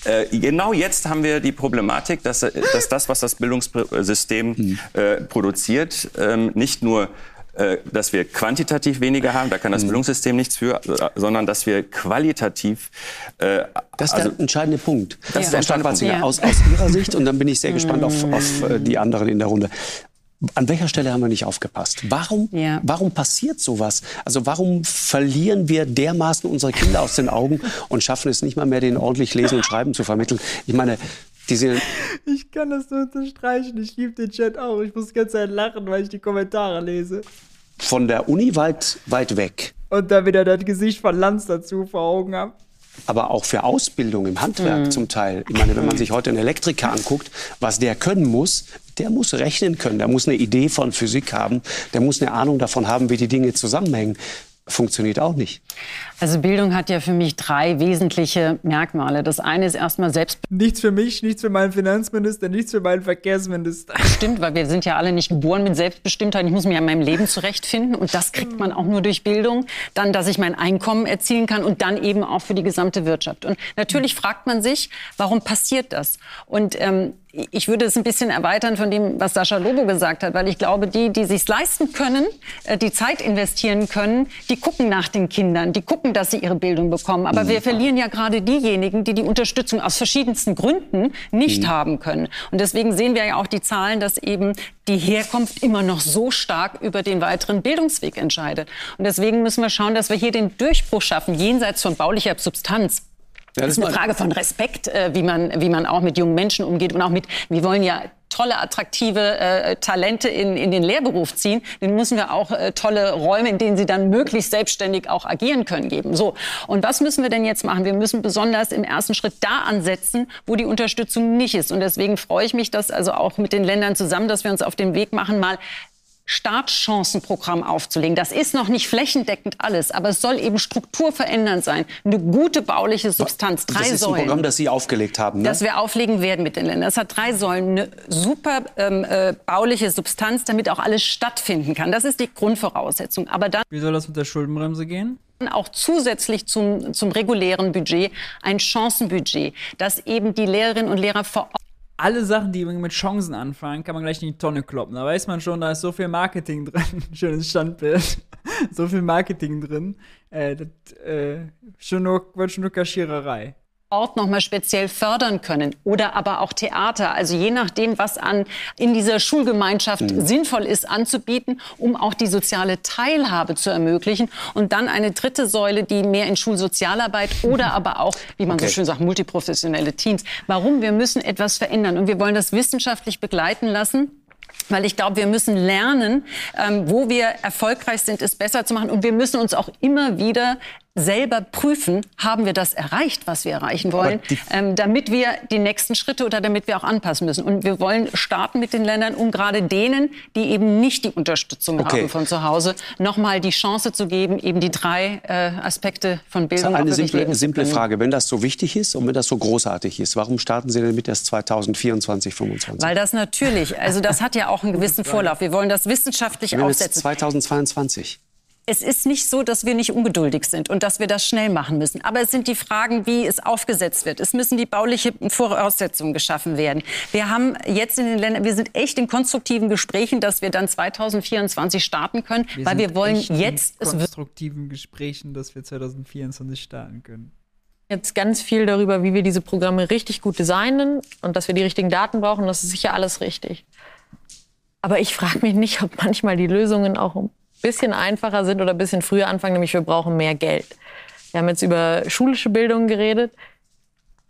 äh, genau jetzt haben wir die Problematik, dass, äh, dass das, was das Bildungssystem hm. äh, produziert, ähm, nicht nur äh, dass wir quantitativ weniger haben, da kann das hm. Bildungssystem nichts für, sondern dass wir qualitativ. Äh, das ist der also, entscheidende Punkt. Das ist der entscheidende Punkt. Ja. Aus, aus Ihrer Sicht, und dann bin ich sehr gespannt auf, auf die anderen in der Runde. An welcher Stelle haben wir nicht aufgepasst? Warum, ja. warum passiert sowas? Also warum verlieren wir dermaßen unsere Kinder aus den Augen und schaffen es nicht mal mehr, denen ordentlich Lesen und Schreiben zu vermitteln? Ich meine, diese ich kann das nur unterstreichen. Ich liebe den Chat auch. Ich muss die ganze Zeit lachen, weil ich die Kommentare lese. Von der Uni weit, weit weg. Und dann wieder das Gesicht von Lanz dazu vor Augen habe aber auch für Ausbildung im Handwerk mhm. zum Teil. Ich meine, wenn man sich heute einen Elektriker anguckt, was der können muss, der muss rechnen können, der muss eine Idee von Physik haben, der muss eine Ahnung davon haben, wie die Dinge zusammenhängen funktioniert auch nicht. Also Bildung hat ja für mich drei wesentliche Merkmale. Das eine ist erstmal selbst. Nichts für mich, nichts für meinen Finanzminister, nichts für meinen Verkehrsminister. Stimmt, weil wir sind ja alle nicht geboren mit Selbstbestimmtheit. Ich muss mich an meinem Leben zurechtfinden und das kriegt man auch nur durch Bildung. Dann, dass ich mein Einkommen erzielen kann und dann eben auch für die gesamte Wirtschaft. Und natürlich fragt man sich, warum passiert das? Und ähm, ich würde es ein bisschen erweitern von dem, was Sascha Lobo gesagt hat, weil ich glaube, die, die sich leisten können, äh, die Zeit investieren können, die gucken nach den Kindern, die gucken, dass sie ihre Bildung bekommen. Aber mhm. wir verlieren ja gerade diejenigen, die die Unterstützung aus verschiedensten Gründen nicht mhm. haben können. Und deswegen sehen wir ja auch die Zahlen, dass eben die Herkunft immer noch so stark über den weiteren Bildungsweg entscheidet. Und deswegen müssen wir schauen, dass wir hier den Durchbruch schaffen, jenseits von baulicher Substanz. Ja, das ist eine Frage von Respekt, äh, wie, man, wie man auch mit jungen Menschen umgeht und auch mit, wir wollen ja tolle, attraktive äh, Talente in, in den Lehrberuf ziehen, dann müssen wir auch äh, tolle Räume, in denen sie dann möglichst selbstständig auch agieren können, geben. So. Und was müssen wir denn jetzt machen? Wir müssen besonders im ersten Schritt da ansetzen, wo die Unterstützung nicht ist. Und deswegen freue ich mich, dass also auch mit den Ländern zusammen, dass wir uns auf den Weg machen, mal Startchancenprogramm aufzulegen. Das ist noch nicht flächendeckend alles, aber es soll eben strukturverändernd sein. Eine gute bauliche Substanz, drei Säulen. Das ist ein Programm, das Sie aufgelegt haben, ne? Das wir auflegen werden mit den Ländern. Das hat drei Säulen. Eine super ähm, äh, bauliche Substanz, damit auch alles stattfinden kann. Das ist die Grundvoraussetzung. Aber dann Wie soll das mit der Schuldenbremse gehen? auch zusätzlich zum, zum regulären Budget ein Chancenbudget, das eben die Lehrerinnen und Lehrer vor Ort alle Sachen, die mit Chancen anfangen, kann man gleich in die Tonne kloppen. Da weiß man schon, da ist so viel Marketing drin. Schönes Standbild. so viel Marketing drin. Äh, das äh, schon nur, wird schon nur Kaschiererei. Ort noch mal speziell fördern können oder aber auch Theater, also je nachdem, was an in dieser Schulgemeinschaft mhm. sinnvoll ist anzubieten, um auch die soziale Teilhabe zu ermöglichen und dann eine dritte Säule, die mehr in Schulsozialarbeit oder aber auch, wie man okay. so schön sagt, multiprofessionelle Teams. Warum? Wir müssen etwas verändern und wir wollen das wissenschaftlich begleiten lassen weil ich glaube, wir müssen lernen, ähm, wo wir erfolgreich sind, es besser zu machen. Und wir müssen uns auch immer wieder selber prüfen, haben wir das erreicht, was wir erreichen wollen, ähm, damit wir die nächsten Schritte oder damit wir auch anpassen müssen. Und wir wollen starten mit den Ländern, um gerade denen, die eben nicht die Unterstützung okay. haben von zu Hause, nochmal die Chance zu geben, eben die drei äh, Aspekte von Bildung. Das ist eine simple, simple Frage. Wenn das so wichtig ist und wenn das so großartig ist, warum starten Sie denn mit erst 2024, 2025? Weil das natürlich, also das hat ja auch einen gewissen Vorlauf. Wir wollen das wissenschaftlich aufsetzen. 2022 es ist nicht so, dass wir nicht ungeduldig sind und dass wir das schnell machen müssen. Aber es sind die Fragen, wie es aufgesetzt wird. Es müssen die baulichen Voraussetzungen geschaffen werden. Wir haben jetzt in den Ländern, wir sind echt in konstruktiven Gesprächen, dass wir dann 2024 starten können, wir weil wir wollen jetzt. In konstruktiven Gesprächen, dass wir 2024 starten können jetzt ganz viel darüber, wie wir diese Programme richtig gut designen und dass wir die richtigen Daten brauchen. Das ist sicher alles richtig. Aber ich frage mich nicht, ob manchmal die Lösungen auch ein bisschen einfacher sind oder ein bisschen früher anfangen, nämlich wir brauchen mehr Geld. Wir haben jetzt über schulische Bildung geredet.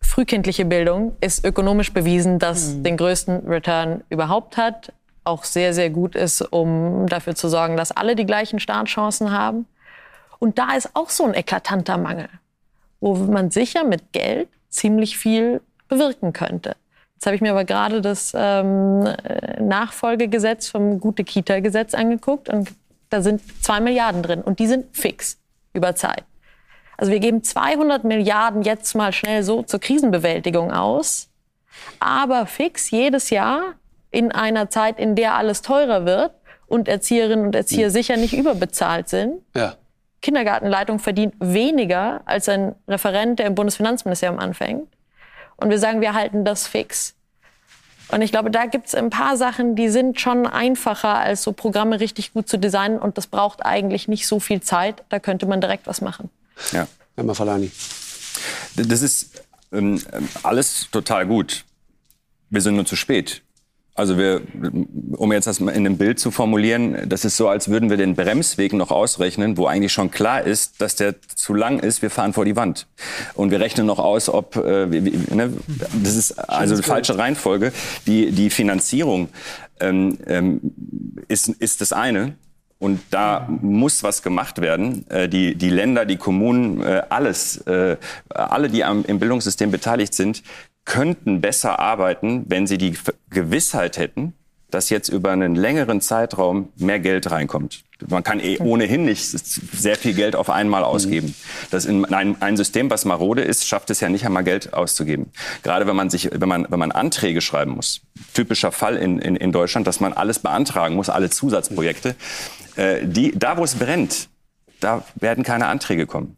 Frühkindliche Bildung ist ökonomisch bewiesen, dass mhm. den größten Return überhaupt hat. Auch sehr, sehr gut ist, um dafür zu sorgen, dass alle die gleichen Startchancen haben. Und da ist auch so ein eklatanter Mangel, wo man sicher mit Geld ziemlich viel bewirken könnte. Jetzt habe ich mir aber gerade das ähm, Nachfolgegesetz vom Gute-Kita-Gesetz angeguckt und da sind zwei Milliarden drin und die sind fix über Zeit. Also wir geben 200 Milliarden jetzt mal schnell so zur Krisenbewältigung aus, aber fix jedes Jahr in einer Zeit, in der alles teurer wird und Erzieherinnen und Erzieher hm. sicher nicht überbezahlt sind. Ja. Kindergartenleitung verdient weniger als ein Referent, der im Bundesfinanzministerium anfängt und wir sagen, wir halten das fix. Und ich glaube, da gibt es ein paar Sachen, die sind schon einfacher, als so Programme richtig gut zu designen. Und das braucht eigentlich nicht so viel Zeit. Da könnte man direkt was machen. Ja, Herr Falani. Das ist ähm, alles total gut. Wir sind nur zu spät. Also wir, um jetzt das in einem Bild zu formulieren, das ist so, als würden wir den Bremsweg noch ausrechnen, wo eigentlich schon klar ist, dass der zu lang ist. Wir fahren vor die Wand und wir rechnen noch aus, ob äh, wie, ne, das ist also eine falsche Reihenfolge. Die die Finanzierung ähm, ähm, ist ist das eine. Und da muss was gemacht werden. Äh, die, die Länder, die Kommunen, äh, alles, äh, alle, die am, im Bildungssystem beteiligt sind, könnten besser arbeiten, wenn sie die Gewissheit hätten, dass jetzt über einen längeren Zeitraum mehr Geld reinkommt. Man kann eh ohnehin nicht sehr viel Geld auf einmal ausgeben. Das in einem, ein System, was marode ist, schafft es ja nicht einmal Geld auszugeben. Gerade wenn man sich, wenn man, wenn man Anträge schreiben muss. Typischer Fall in, in, in Deutschland, dass man alles beantragen muss, alle Zusatzprojekte. Äh, die, da, wo es brennt, da werden keine Anträge kommen.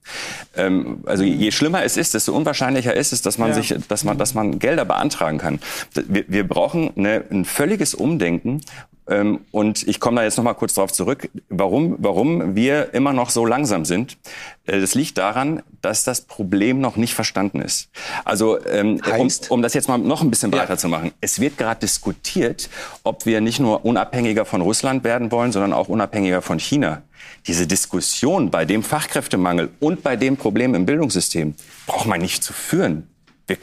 Ähm, also je schlimmer es ist, desto unwahrscheinlicher ist es, dass man ja. sich, dass man, dass man Gelder beantragen kann. Wir, wir brauchen eine, ein völliges Umdenken. Ähm, und ich komme da jetzt noch mal kurz darauf zurück, warum, warum wir immer noch so langsam sind. Äh, das liegt daran, dass das Problem noch nicht verstanden ist. Also ähm, um, um, das jetzt mal noch ein bisschen breiter ja. zu machen. Es wird gerade diskutiert, ob wir nicht nur unabhängiger von Russland werden wollen, sondern auch unabhängiger von China. Diese Diskussion bei dem Fachkräftemangel und bei dem Problem im Bildungssystem braucht man nicht zu führen.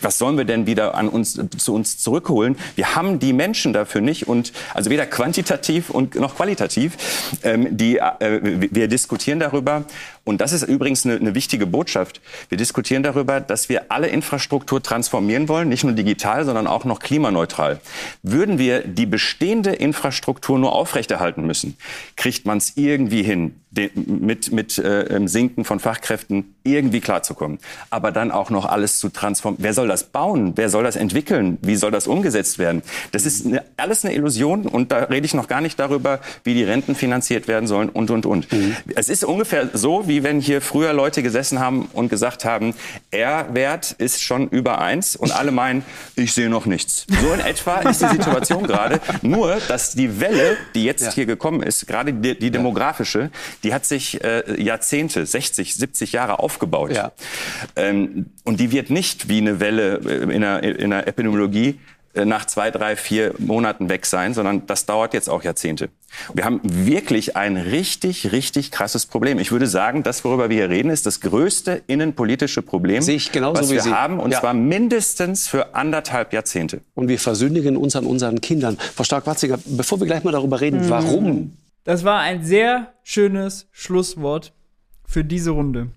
Was sollen wir denn wieder an uns, zu uns zurückholen? Wir haben die Menschen dafür nicht und also weder quantitativ und noch qualitativ. Ähm, die, äh, wir diskutieren darüber und das ist übrigens eine, eine wichtige Botschaft. Wir diskutieren darüber, dass wir alle Infrastruktur transformieren wollen, nicht nur digital, sondern auch noch klimaneutral. Würden wir die bestehende Infrastruktur nur aufrechterhalten müssen, kriegt man es irgendwie hin, mit, mit äh, Sinken von Fachkräften irgendwie klarzukommen. Aber dann auch noch alles zu transformieren. Wer soll das bauen? Wer soll das entwickeln? Wie soll das umgesetzt werden? Das ist eine, alles eine Illusion und da rede ich noch gar nicht darüber, wie die Renten finanziert werden sollen und, und, und. Mhm. Es ist ungefähr so, wie wenn hier früher Leute gesessen haben und gesagt haben, R-Wert ist schon über eins und alle meinen, ich sehe noch nichts. So in etwa ist die Situation gerade. Nur, dass die Welle, die jetzt ja. hier gekommen ist, gerade die, die demografische, die hat sich äh, Jahrzehnte, 60, 70 Jahre aufgebaut. Ja. Ähm, und die wird nicht wie eine Welle äh, in der, in der Epidemiologie nach zwei, drei, vier Monaten weg sein, sondern das dauert jetzt auch Jahrzehnte. Wir haben wirklich ein richtig, richtig krasses Problem. Ich würde sagen, das, worüber wir hier reden, ist das größte innenpolitische Problem, Sehe ich genauso was wir Sie. haben, und ja. zwar mindestens für anderthalb Jahrzehnte. Und wir versündigen uns an unseren Kindern. Frau Stark-Watzinger, bevor wir gleich mal darüber reden, mhm. warum das war ein sehr schönes Schlusswort für diese Runde.